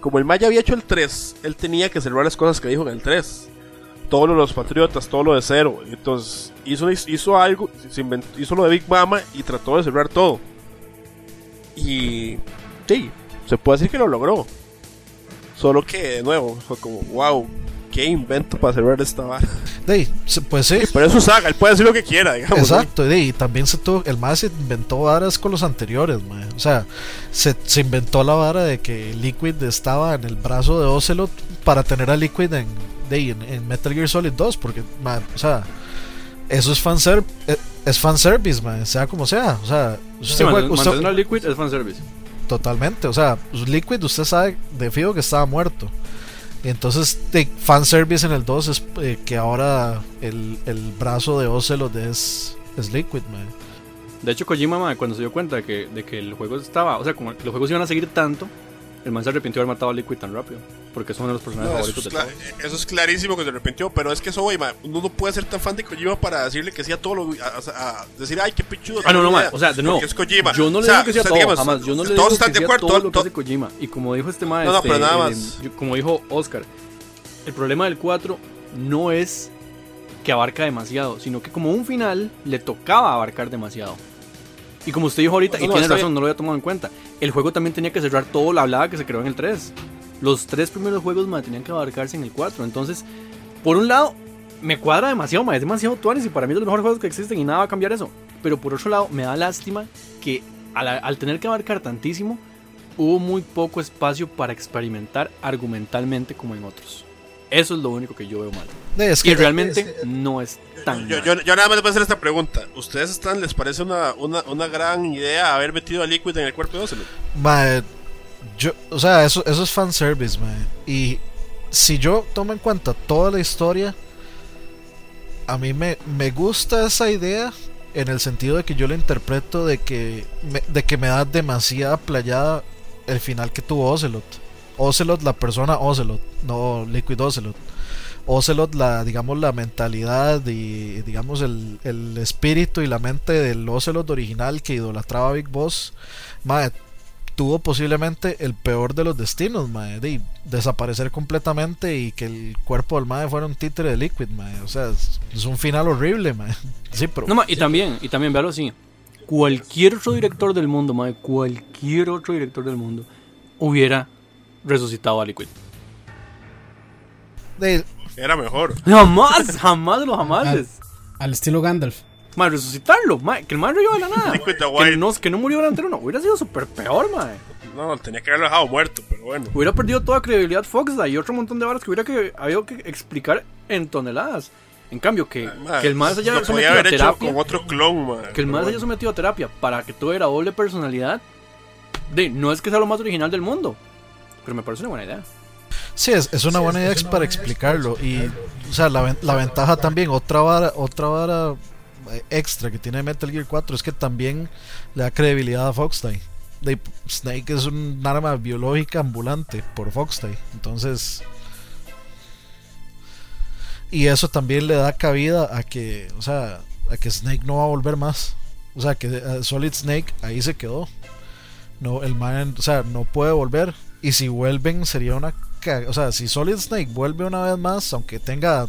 Como el Maya había hecho el 3, él tenía que cerrar las cosas que dijo en el 3. Todo lo de los patriotas, todo lo de cero. Entonces, hizo, hizo algo, se inventó- hizo lo de Big Mama y trató de cerrar todo. Y, sí, se puede decir que lo logró. Solo que, de nuevo, fue como, wow, qué invento para cerrar esta vara. de, pues sí, Pero eso saga, él puede decir lo que quiera, digamos. Exacto, de, y también se tuvo, el más se inventó varas con los anteriores, mae. o sea, se, se inventó la vara de que Liquid estaba en el brazo de Ocelot para tener a Liquid en, de, en, en Metal Gear Solid 2, porque, mae, o sea, eso es fanserv eh, es fanservice, mae, sea como sea, o sea, Sí, usted juega- mant- usted- Liquid es fanservice. Totalmente, o sea, pues, Liquid usted sabe de fijo que estaba muerto. Entonces, de fanservice en el 2 es eh, que ahora el, el brazo de Ocelot es, es Liquid, man. De hecho, Kojima, mae, cuando se dio cuenta de que, de que el juego estaba, o sea, como los juegos iban a seguir tanto, el man se arrepintió de haber matado a Liquid tan rápido. Porque es uno de los personajes No, eso, favoritos es de eso es clarísimo que se arrepintió, pero es que eso, güey, uno no puede ser tan fan de Kojima para decirle que sí a todo lo. A, a- a decir, ay, qué pichudo. Ah, no, no, qué ma, idea", o sea, de nuevo, es Kojima. yo no O le sea, digo que sea o sea, todo, digamos, jamás. Yo no le todos digo están que de acuerdo. todo lo que hace Kojima. Y como dijo este maestro, No, no, pero nada más. como dijo Oscar, el problema del 4 no es que abarca demasiado, sino que como un final le tocaba abarcar demasiado. Y como usted dijo ahorita, No, y no, tiene razón, bien. no lo había tomado en cuenta, el juego también tenía que cerrar todo la hablada que se creó en el 3. Los tres primeros juegos ma, tenían que abarcarse en el 4. Entonces, por un lado, me cuadra demasiado, ma, es demasiado tuanis y para mí es de los mejores juegos que existen y nada va a cambiar eso. Pero por otro lado, me da lástima que al, al tener que abarcar tantísimo, hubo muy poco espacio para experimentar argumentalmente como en otros. Eso es lo único que yo veo mal. Es Y que realmente no es tan Yo, yo, yo nada más les voy a hacer esta pregunta. ¿Ustedes están, les parece una, una, una gran idea haber metido a Liquid en el cuerpo de Ocelot? Mae, yo, o sea, eso, eso es fanservice, mae. Y si yo tomo en cuenta toda la historia, a mí me, me gusta esa idea en el sentido de que yo la interpreto de que me, de que me da demasiada playada el final que tuvo Ocelot. Ocelot, la persona Ocelot, no Liquid Ocelot. Ocelot, la, digamos, la mentalidad y digamos el, el espíritu y la mente del Ocelot original que idolatraba a Big Boss. Mae, tuvo posiblemente el peor de los destinos, mae, de desaparecer completamente y que el cuerpo del mae fuera un títere de Liquid, mae. O sea, es, es un final horrible, mae. Sí, pero No, y también, y también, véalo así. Cualquier otro director del mundo, ma, cualquier otro director del mundo hubiera resucitado a Liquid. de- Era mejor. Jamás, jamás los jamases. Al estilo Gandalf. Ma, resucitarlo, ma, que el man reviva de la nada. Que, no, que no murió delante no, hubiera sido súper peor, ma. No, tenía que haberlo dejado muerto, pero bueno. Hubiera perdido toda credibilidad Fox y otro montón de varas que hubiera que, habido que explicar en toneladas. En cambio, que, Ma, que el más haya sometido a haber hecho terapia. con otro clon, ma, que el más haya bueno. sometido a terapia para que tuviera doble personalidad. De, no es que sea lo más original del mundo. Pero me parece una buena idea. Sí, es, es una buena idea ex- para explicarlo. Y, o sea, la, la ventaja también, otra vara, otra vara eh, extra que tiene Metal Gear 4 es que también le da credibilidad a. De- Snake es un arma biológica ambulante por Foxdie. Entonces. Y eso también le da cabida a que, o sea, a que Snake no va a volver más. O sea, que eh, Solid Snake ahí se quedó. No, el man, o sea, no puede volver. Y si vuelven sería una o sea, si Solid Snake vuelve una vez más, aunque tenga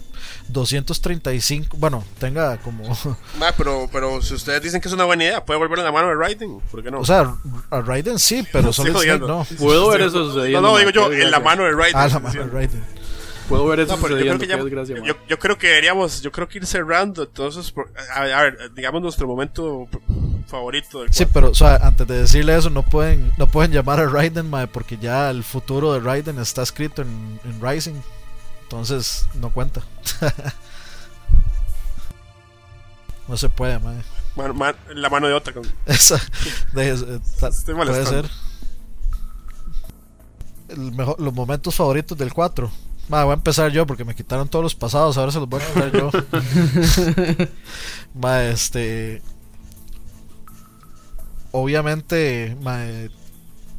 235, bueno, tenga como, pero, pero si ustedes dicen que es una buena idea, puede volver en la mano de Raiden. ¿Por qué no? o sea, a Raiden sí, pero Solid Snake no. Puedo ver eso no, sucediendo. No, no, digo yo, en la mano de Raiden. Ah, la mano de. Raiden. Puedo ver eso No, pero yo creo sucediendo. que qué ya, desgracia, ma. yo, yo creo que deberíamos, yo creo que ir cerrando entonces, por- a, a ver, digamos nuestro momento favorito del Sí, pero o sea, antes de decirle eso no pueden no pueden llamar a Raiden, mae, porque ya el futuro de Raiden está escrito en, en Rising. Entonces, no cuenta. no se puede, mae. Man- man- la mano de otra. con- Esa, de- eh, puede ser. El mejor, los momentos favoritos del 4. Ma, voy a empezar yo porque me quitaron todos los pasados, ahora se los voy a quitar yo. Ma, este. Obviamente,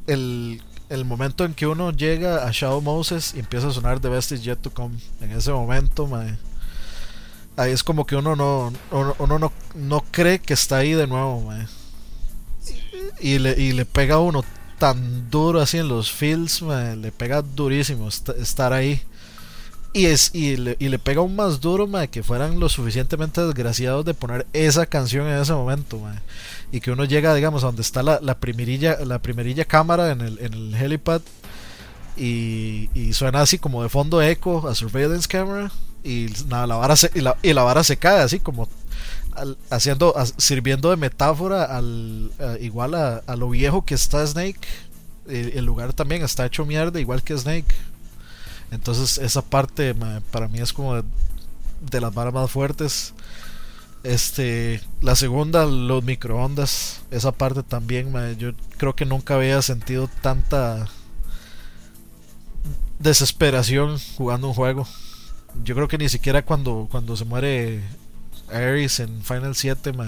el, el momento en que uno llega a Shadow Moses y empieza a sonar The Best Is Yet to Come. En ese momento, ma, ahí es como que uno no, uno, uno no, no cree que está ahí de nuevo, ma. Y le, y le pega a uno tan duro así en los fields, le pega durísimo est- estar ahí. Y, es, y, le, y le pega aún más duro, ma, que fueran lo suficientemente desgraciados de poner esa canción en ese momento, ma. Y que uno llega, digamos, a donde está la, la primerilla, la primerilla cámara en el, en el helipad. Y, y suena así como de fondo eco a surveillance camera. Y la vara se, y la, y la vara se cae así como haciendo sirviendo de metáfora al igual a, a lo viejo que está Snake el, el lugar también está hecho mierda igual que Snake entonces esa parte ma, para mí es como de, de las varas más fuertes este la segunda los microondas esa parte también ma, yo creo que nunca había sentido tanta desesperación jugando un juego yo creo que ni siquiera cuando cuando se muere Ares en Final 7 me,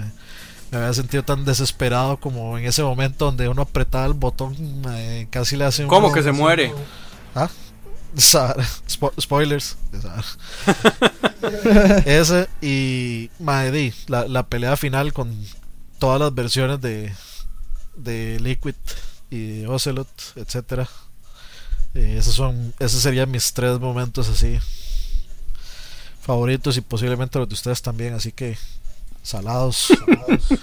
me había sentido tan desesperado como en ese momento donde uno apretaba el botón me- casi le hace un ¿Cómo que se muere? ¿Ah? Spo- spoilers. Ese y mae, di, la, la pelea final con todas las versiones de de Liquid y de Ocelot etcétera. Eh, esos son esos serían mis tres momentos así favoritos y posiblemente los de ustedes también así que salados, salados.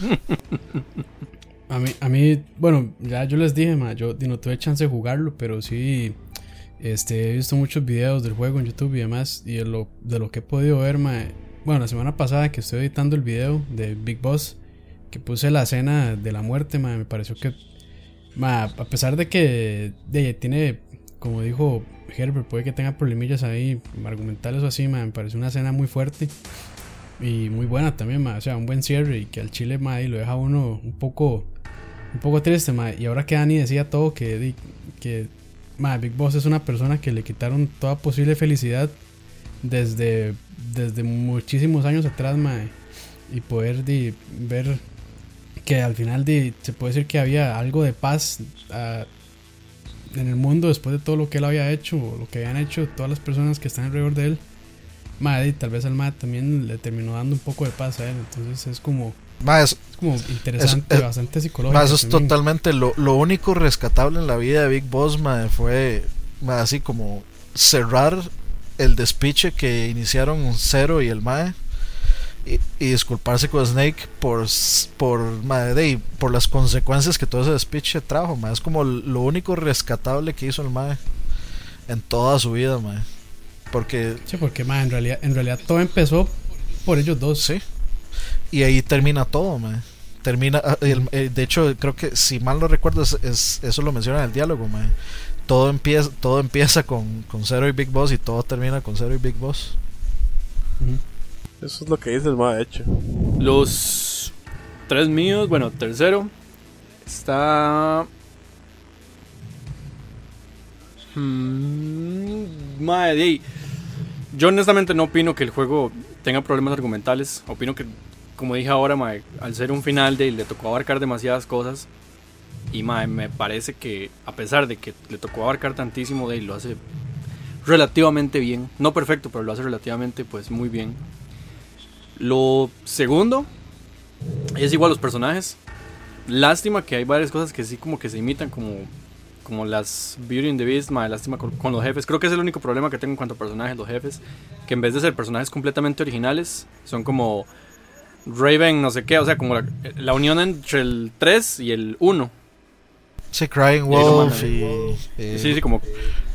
A mí, a mí, bueno, ya yo les dije, ma, yo no tuve chance de jugarlo, pero sí este, he visto muchos videos del juego en YouTube y demás. Y de lo, de lo que he podido ver, ma, bueno, la semana pasada que estoy editando el video de Big Boss, que puse la escena de la muerte, ma, me pareció que, a pesar de que tiene, como dijo Herbert, puede que tenga problemillas ahí argumentales o así, me pareció una escena muy fuerte. Y muy buena también, ma. O sea, un buen cierre y que al chile, ma, ahí lo deja uno un poco, un poco triste, ma. Y ahora que Dani decía todo, que, que ma, Big Boss es una persona que le quitaron toda posible felicidad desde, desde muchísimos años atrás, ma. Y poder ver que al final se puede decir que había algo de paz ah, en el mundo después de todo lo que él había hecho, o lo que habían hecho todas las personas que están alrededor de él. Madre, y tal vez al Matt también le terminó dando un poco de paz a él. Entonces es como, Es como interesante, es- bastante psicológico. Ma, eso es también. totalmente lo, lo único rescatable en la vida de Big Boss ma, fue ma, así como cerrar el despiche que iniciaron Zero y el Mae y, y disculparse con Snake por por ma, de- por las consecuencias que todo ese despiche trajo ma. es como lo único rescatable que hizo el Mae en toda su vida ma. porque Sí, porque ma, en realidad, en realidad todo empezó por ellos dos. Sí. Y ahí termina todo, man. Termina, ah, el- eh, de hecho, creo que si mal no recuerdo, es, es- eso lo menciona en el diálogo, man. Todo empieza, todo empieza con, con Zero y Big Boss y todo termina con Zero y Big Boss. Eso es lo que dice el mae, de hecho. Los tres míos, bueno, tercero está. Hmm, madre, yo honestamente no opino que el juego tenga problemas argumentales. Opino que, como dije ahora, mae, al ser un final de le tocó abarcar demasiadas cosas. Y mae, me parece que, a pesar de que le tocó abarcar tantísimo, de lo hace relativamente bien. No perfecto, pero lo hace relativamente pues muy bien. Lo segundo es igual los personajes. Lástima que hay varias cosas que sí como que se imitan como como las Beauty and the Beast, madre, lástima con, con, los jefes. Creo que es el único problema que tengo en cuanto a personajes, los jefes. Que en vez de ser personajes completamente originales, son como Raven, no sé qué, o sea, como la, la unión entre el 3 y el 1. Sí, Crying Wolf y, eh, sí, sí, como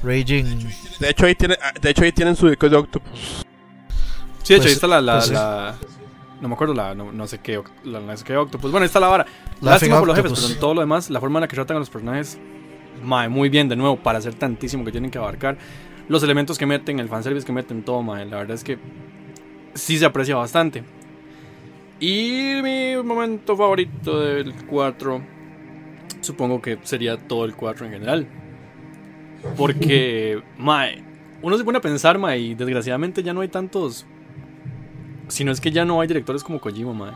Raging. De hecho ahí tiene, de hecho ahí tienen su de Octopus. Sí, de hecho, pues, ahí está la, la, pues la no me acuerdo la no, no sé qué la, no sé qué Octopus. Bueno, ahí está la vara. Lástima por los jefes, pero en todo lo demás, la forma en la que tratan a los personajes Mae, muy bien de nuevo para hacer tantísimo que tienen que abarcar. Los elementos que meten, el fanservice que meten, todo, mae, la verdad es que sí se aprecia bastante. Y mi momento favorito del 4, supongo que sería todo el 4 en general. Porque, mae, uno se pone a pensar, mae, y desgraciadamente ya no hay tantos. Si no es que ya no hay directores como Kojima, mae.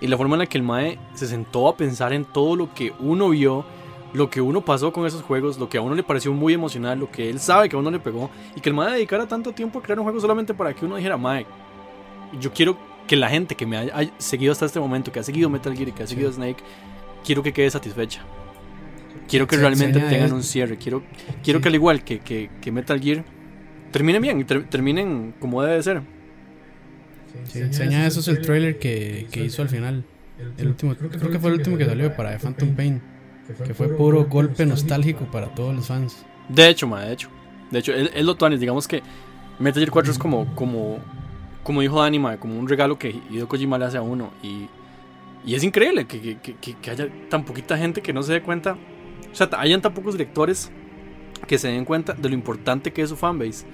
Y la forma en la que el mae se sentó a pensar en todo lo que uno vio lo que uno pasó con esos juegos, lo que a uno le pareció muy emocional, lo que él sabe que a uno le pegó, y que el MAE dedicara tanto tiempo a crear un juego solamente para que uno dijera, MAE, yo quiero que la gente que me haya seguido hasta este momento, que ha seguido Metal Gear y que ha seguido Snake, quiero que quede satisfecha. Quiero que realmente tengan un cierre. Quiero, quiero que al igual que, que, que, Metal Gear, terminen bien y terminen como debe de ser. Sí, enseña eso es el trailer que, que hizo al final. El último, creo que fue el último que salió para Phantom Pain. Que fue puro golpe nostálgico para todos los fans. De hecho, ma, de hecho. De hecho, es, lo tuanis. Digamos que Metal Gear 4 es como, como, como dijo Dani, como un regalo que Hideo Kojima le hace a uno. Y, y es increíble que, que, que, haya tan poquita gente que no se dé cuenta. O sea, hayan tan pocos directores que se den cuenta de lo importante que es su fanbase.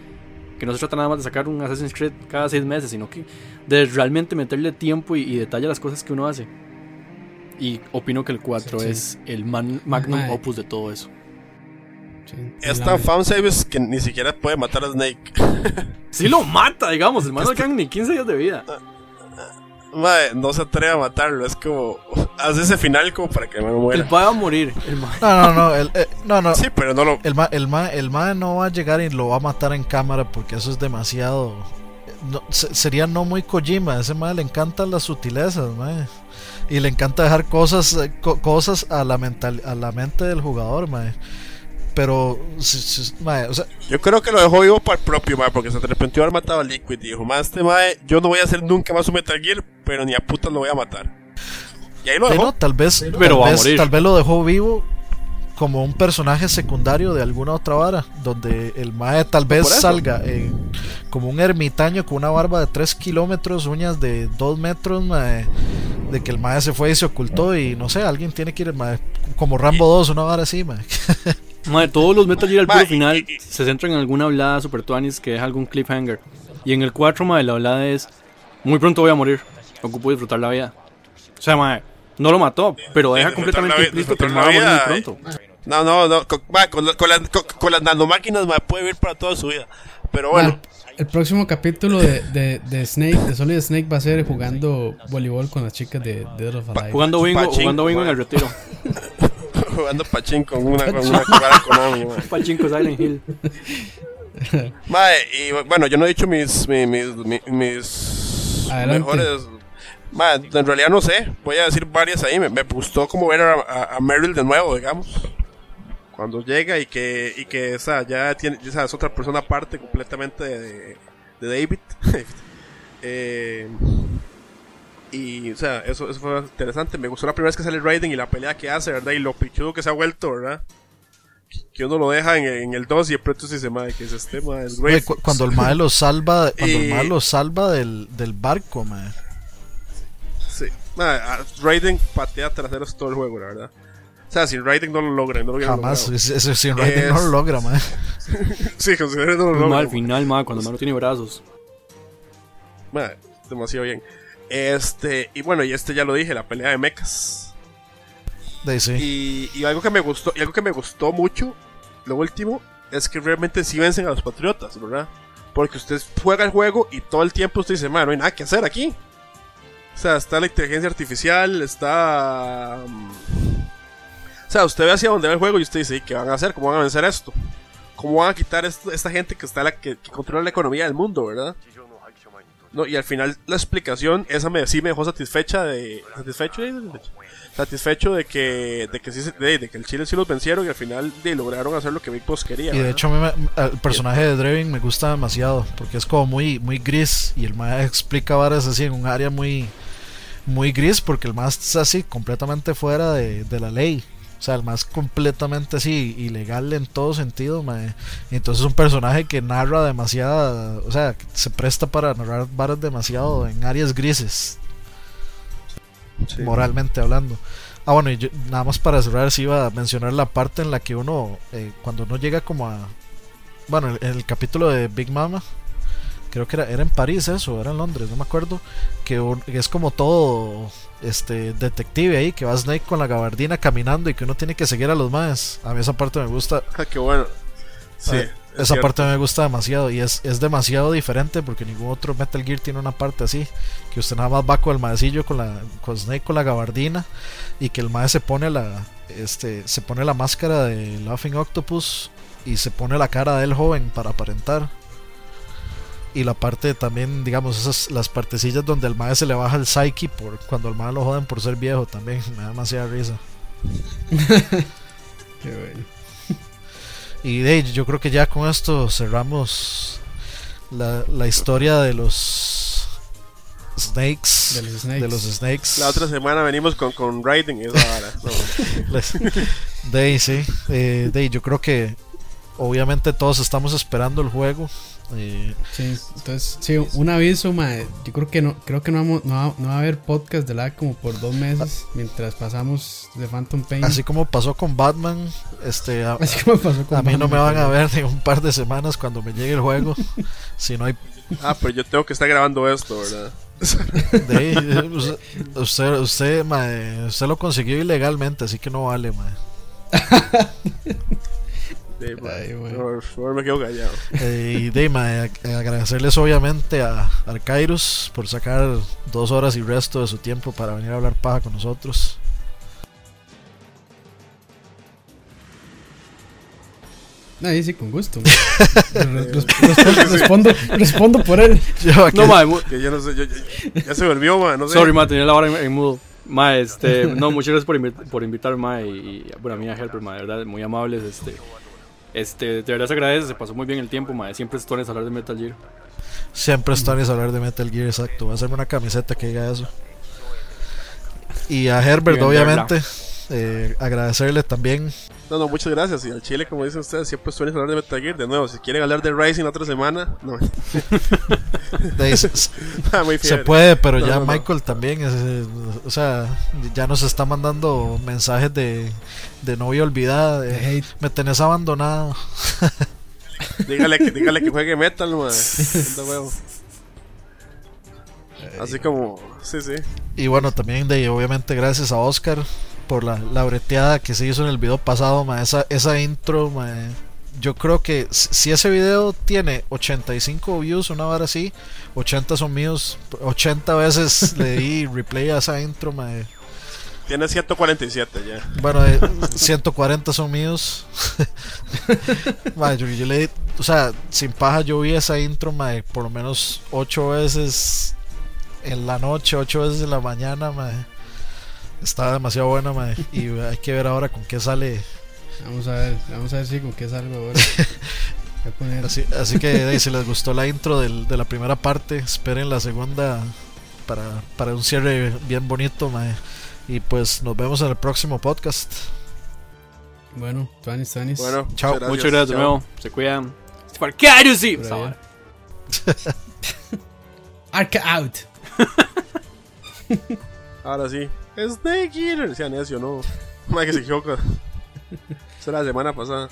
Que no se trata nada más de sacar un Assassin's Creed cada seis meses, sino que de realmente meterle tiempo y, y detalle a las cosas que uno hace. Y opino que el 4 es el magnum opus de todo eso. Sí. Es tan fanservice que ni siquiera puede matar a Snake. sí lo mata, digamos. El man no ni 15 días de vida. Madre, no se atreve a matarlo. Es como. Hace ese final como para que me muera. El va a morir. no, no, no. El, eh, no, no. Sí, pero no lo. El ma, el, ma, el ma no va a llegar y lo va a matar en cámara porque eso es demasiado. No, sería no muy Kojima. A ese ma le encantan las sutilezas, madre y le encanta dejar cosas eh, cosas a la mental a la mente del jugador mae. Pero o sea, yo creo que lo dejó vivo para el propio mae, porque se arrepintió de haber matado a Liquid y dijo más este mae yo no voy a hacer nunca más un Metal Gear pero ni a puta lo voy a matar y ahí lo dejó. tal vez pero tal, vez, tal vez lo dejó vivo como un personaje secundario de alguna otra vara, donde el Mae tal vez salga como un ermitaño con una barba de 3 kilómetros, uñas de 2 metros, de que el Mae se fue y se ocultó y no sé, alguien tiene que ir, como Rambo 2, una vara así, Mae. todos los Metal Gear al puro final se centran en alguna hablada super tuanis que deja algún cliffhanger. Y en el 4, mae, la hablada es: Muy pronto voy a morir, ocupo disfrutar la vida. O sea, mae, no lo mató, pero deja completamente implícito que va a morir muy pronto. No, no, no. Con, con, con, con, las nanomáquinas me puede vivir para toda su vida. Pero bueno. el próximo capítulo de, de, de, Snake, de Solid Snake, va a ser jugando voleibol con las chicas de Dead of Alive. Jugando bingo, jugando bingo en el retiro. jugando pachín con una, con una con Konami, Pachín con Silent Hill. Mae, y bueno, yo no he dicho mis, mis, mis, mis mejores en realidad no sé, voy a decir varias ahí. Me, gustó como ver a, a, Meryl de nuevo, digamos cuando llega y que, y que esa ya tiene, esa es otra persona aparte completamente de, de David. eh, y, o sea, eso, eso fue interesante. Me gustó la primera vez que sale Raiden y la pelea que hace, ¿verdad? Y lo pichudo que se ha vuelto, ¿verdad? Que uno lo deja en, el 2 y de pronto se dice, madre, que es este, madre? cuando el madre lo salva, cuando el madre lo salva del, del barco, madre. Sí, madre, Raiden patea traseros todo el juego, la verdad. O sea, sin Raiden no lo logra. No lo Jamás, ese, sin Raiden no lo logra, man. sí, Raiden no lo logra. al final, man, cuando no tiene brazos. madre, demasiado bien. Este, y bueno, y este ya lo dije, la pelea de mechas. Y, y algo que me gustó, y algo que me gustó mucho, lo último, es que realmente sí vencen a los patriotas, ¿verdad? Porque usted juega el juego y todo el tiempo usted dice, man, no hay nada que hacer aquí. O sea, está la inteligencia artificial, está... mm, O sea, usted ve hacia dónde va el juego y usted dice, "¿Y ¿qué van a hacer? ¿Cómo van a vencer esto? ¿Cómo van a quitar esto- esta gente que está la, que, que controla la economía del mundo, verdad? No, y al final la explicación, esa me, sí me dejó satisfecha de... ¿Satisfecho? Satisfecho de que, de que, sí, de, de que el Chile sí los vencieron y al final de, lograron hacer lo que Big Boss quería. Y de hecho me- el personaje de Drevin me gusta demasiado porque es como muy muy gris y el más explica varas así en un área muy muy gris porque el más es así completamente fuera de, de la ley. O sea, el más completamente así ilegal en todo sentido, mae. Entonces es un personaje que narra demasiada, o sea, se presta para narrar varas demasiado en áreas grises, Sí. moralmente hablando. Ah, bueno, y yo- nada más para cerrar, sí iba a mencionar la parte en la que uno, eh, cuando uno llega como a. Bueno, en el, capítulo de Big Mama, creo que era, era en París eso, era en Londres, no me acuerdo, que, es como todo este detective ahí, que va Snake con la gabardina caminando y que uno tiene que seguir a los más. A mí esa parte me gusta, Ah, qué bueno. Sí, Ah, es esa cierto. parte me gusta demasiado y es, es demasiado diferente porque ningún otro Metal Gear tiene una parte así. Que usted nada más va con el maecillo con la con Snake con la gabardina y que el mae se pone la este se pone la máscara de Laughing Octopus y se pone la cara del joven para aparentar. Y la parte también, digamos, esas las partecillas donde el mae se le baja el psyche por cuando el mae lo joden por ser viejo también me da demasiada risa. Qué bueno. Y de yo creo que ya con esto cerramos la, la historia de los snakes. De los snakes. de los snakes. La otra semana venimos con, con Raiden y esa vara. De sí. Eh, de yo creo que obviamente todos estamos esperando el juego. Eh, Sí, entonces, sí, un aviso, mae. Yo creo que no, creo que no, vamos- no, va, no va a haber podcast de la como por dos meses mientras pasamos de Phantom Pain. así como pasó con Batman, este, a, Así como pasó con a mí no me Batman. van a ver ni un par de semanas cuando me llegue el juego. si no hay Ah, pero yo tengo que estar grabando esto, ¿verdad? de ahí, eh, usted, usted, usted, mae, usted lo consiguió ilegalmente, así que no vale, mae. Sí, pues, Ay, bueno. por favor, me quedo callado. Eh, y de ma, ag- agradecerles obviamente a Arcairus por sacar dos horas y resto de su tiempo para venir a hablar paja con nosotros. Ahí sí, con gusto. Res- res- respondo, respondo, respondo por él. Yo No, Que ya no sé, yo- yo- ya se volvió, man, no sé. sorry, mae, tenía la hora en, en mudo. Mae, este, no, muchas gracias por, invi- por invitarme, mae, y, y, bueno, a mí a Helper, mae, de verdad, muy amables, este, este, de verdad se agradece, se pasó muy bien el tiempo, mae, siempre es tones hablar de Metal Gear. siempre es Tony hablar de Metal Gear, exacto. Voy a hacerme una camiseta que diga eso. Y a Herbert, Y obviamente, eh, agradecerle también. No, no, muchas gracias. Y al Chile, como dicen ustedes, siempre suelen hablar de Metal Gear. De nuevo, si quieren hablar de Rising la otra semana, no. De ahí se, se Ah, muy fiel. puede, pero No, ya no, no. Michael también, es, o sea, ya nos está mandando mensajes de, de novia olvidada. de, hate. me tenés abandonado. Dígale que, dígale que juegue Metal, man. Así como, sí, sí. Y bueno, también de obviamente gracias a Oscar por la, la breteada que se hizo en el video pasado, ma, esa, esa intro, ma, yo creo que si si ese video tiene 85 views, una hora así, 80 son míos, 80 veces le di replay a esa intro, ma. Tiene 147 ya. Bueno, eh, 140 son míos. Ma, yo, yo le di, o sea, sin paja yo vi esa intro, ma, por lo menos 8 veces en la noche, 8 veces en la mañana, ma. Estaba demasiado buena, ma, y hay que ver ahora con qué sale. Vamos a ver, vamos a ver si con qué salgo ahora. Voy a poner- Así, así que de si les gustó la intro del- de la primera parte, esperen la segunda para, para un cierre bien bonito, ma. Y pues nos vemos en el próximo podcast. Bueno, Tuanis, Tuanis. Bueno, Chao. Muchas gracias de Chao. nuevo, se cuidan. Allá. vara. Arca out. Ahora sí. Snake Eater. Decía necio, no. Una que se equivoca. Esa era la semana pasada.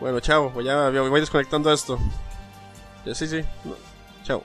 Bueno, chao. Pues ya voy desconectando esto. Sí, sí. No. Chao.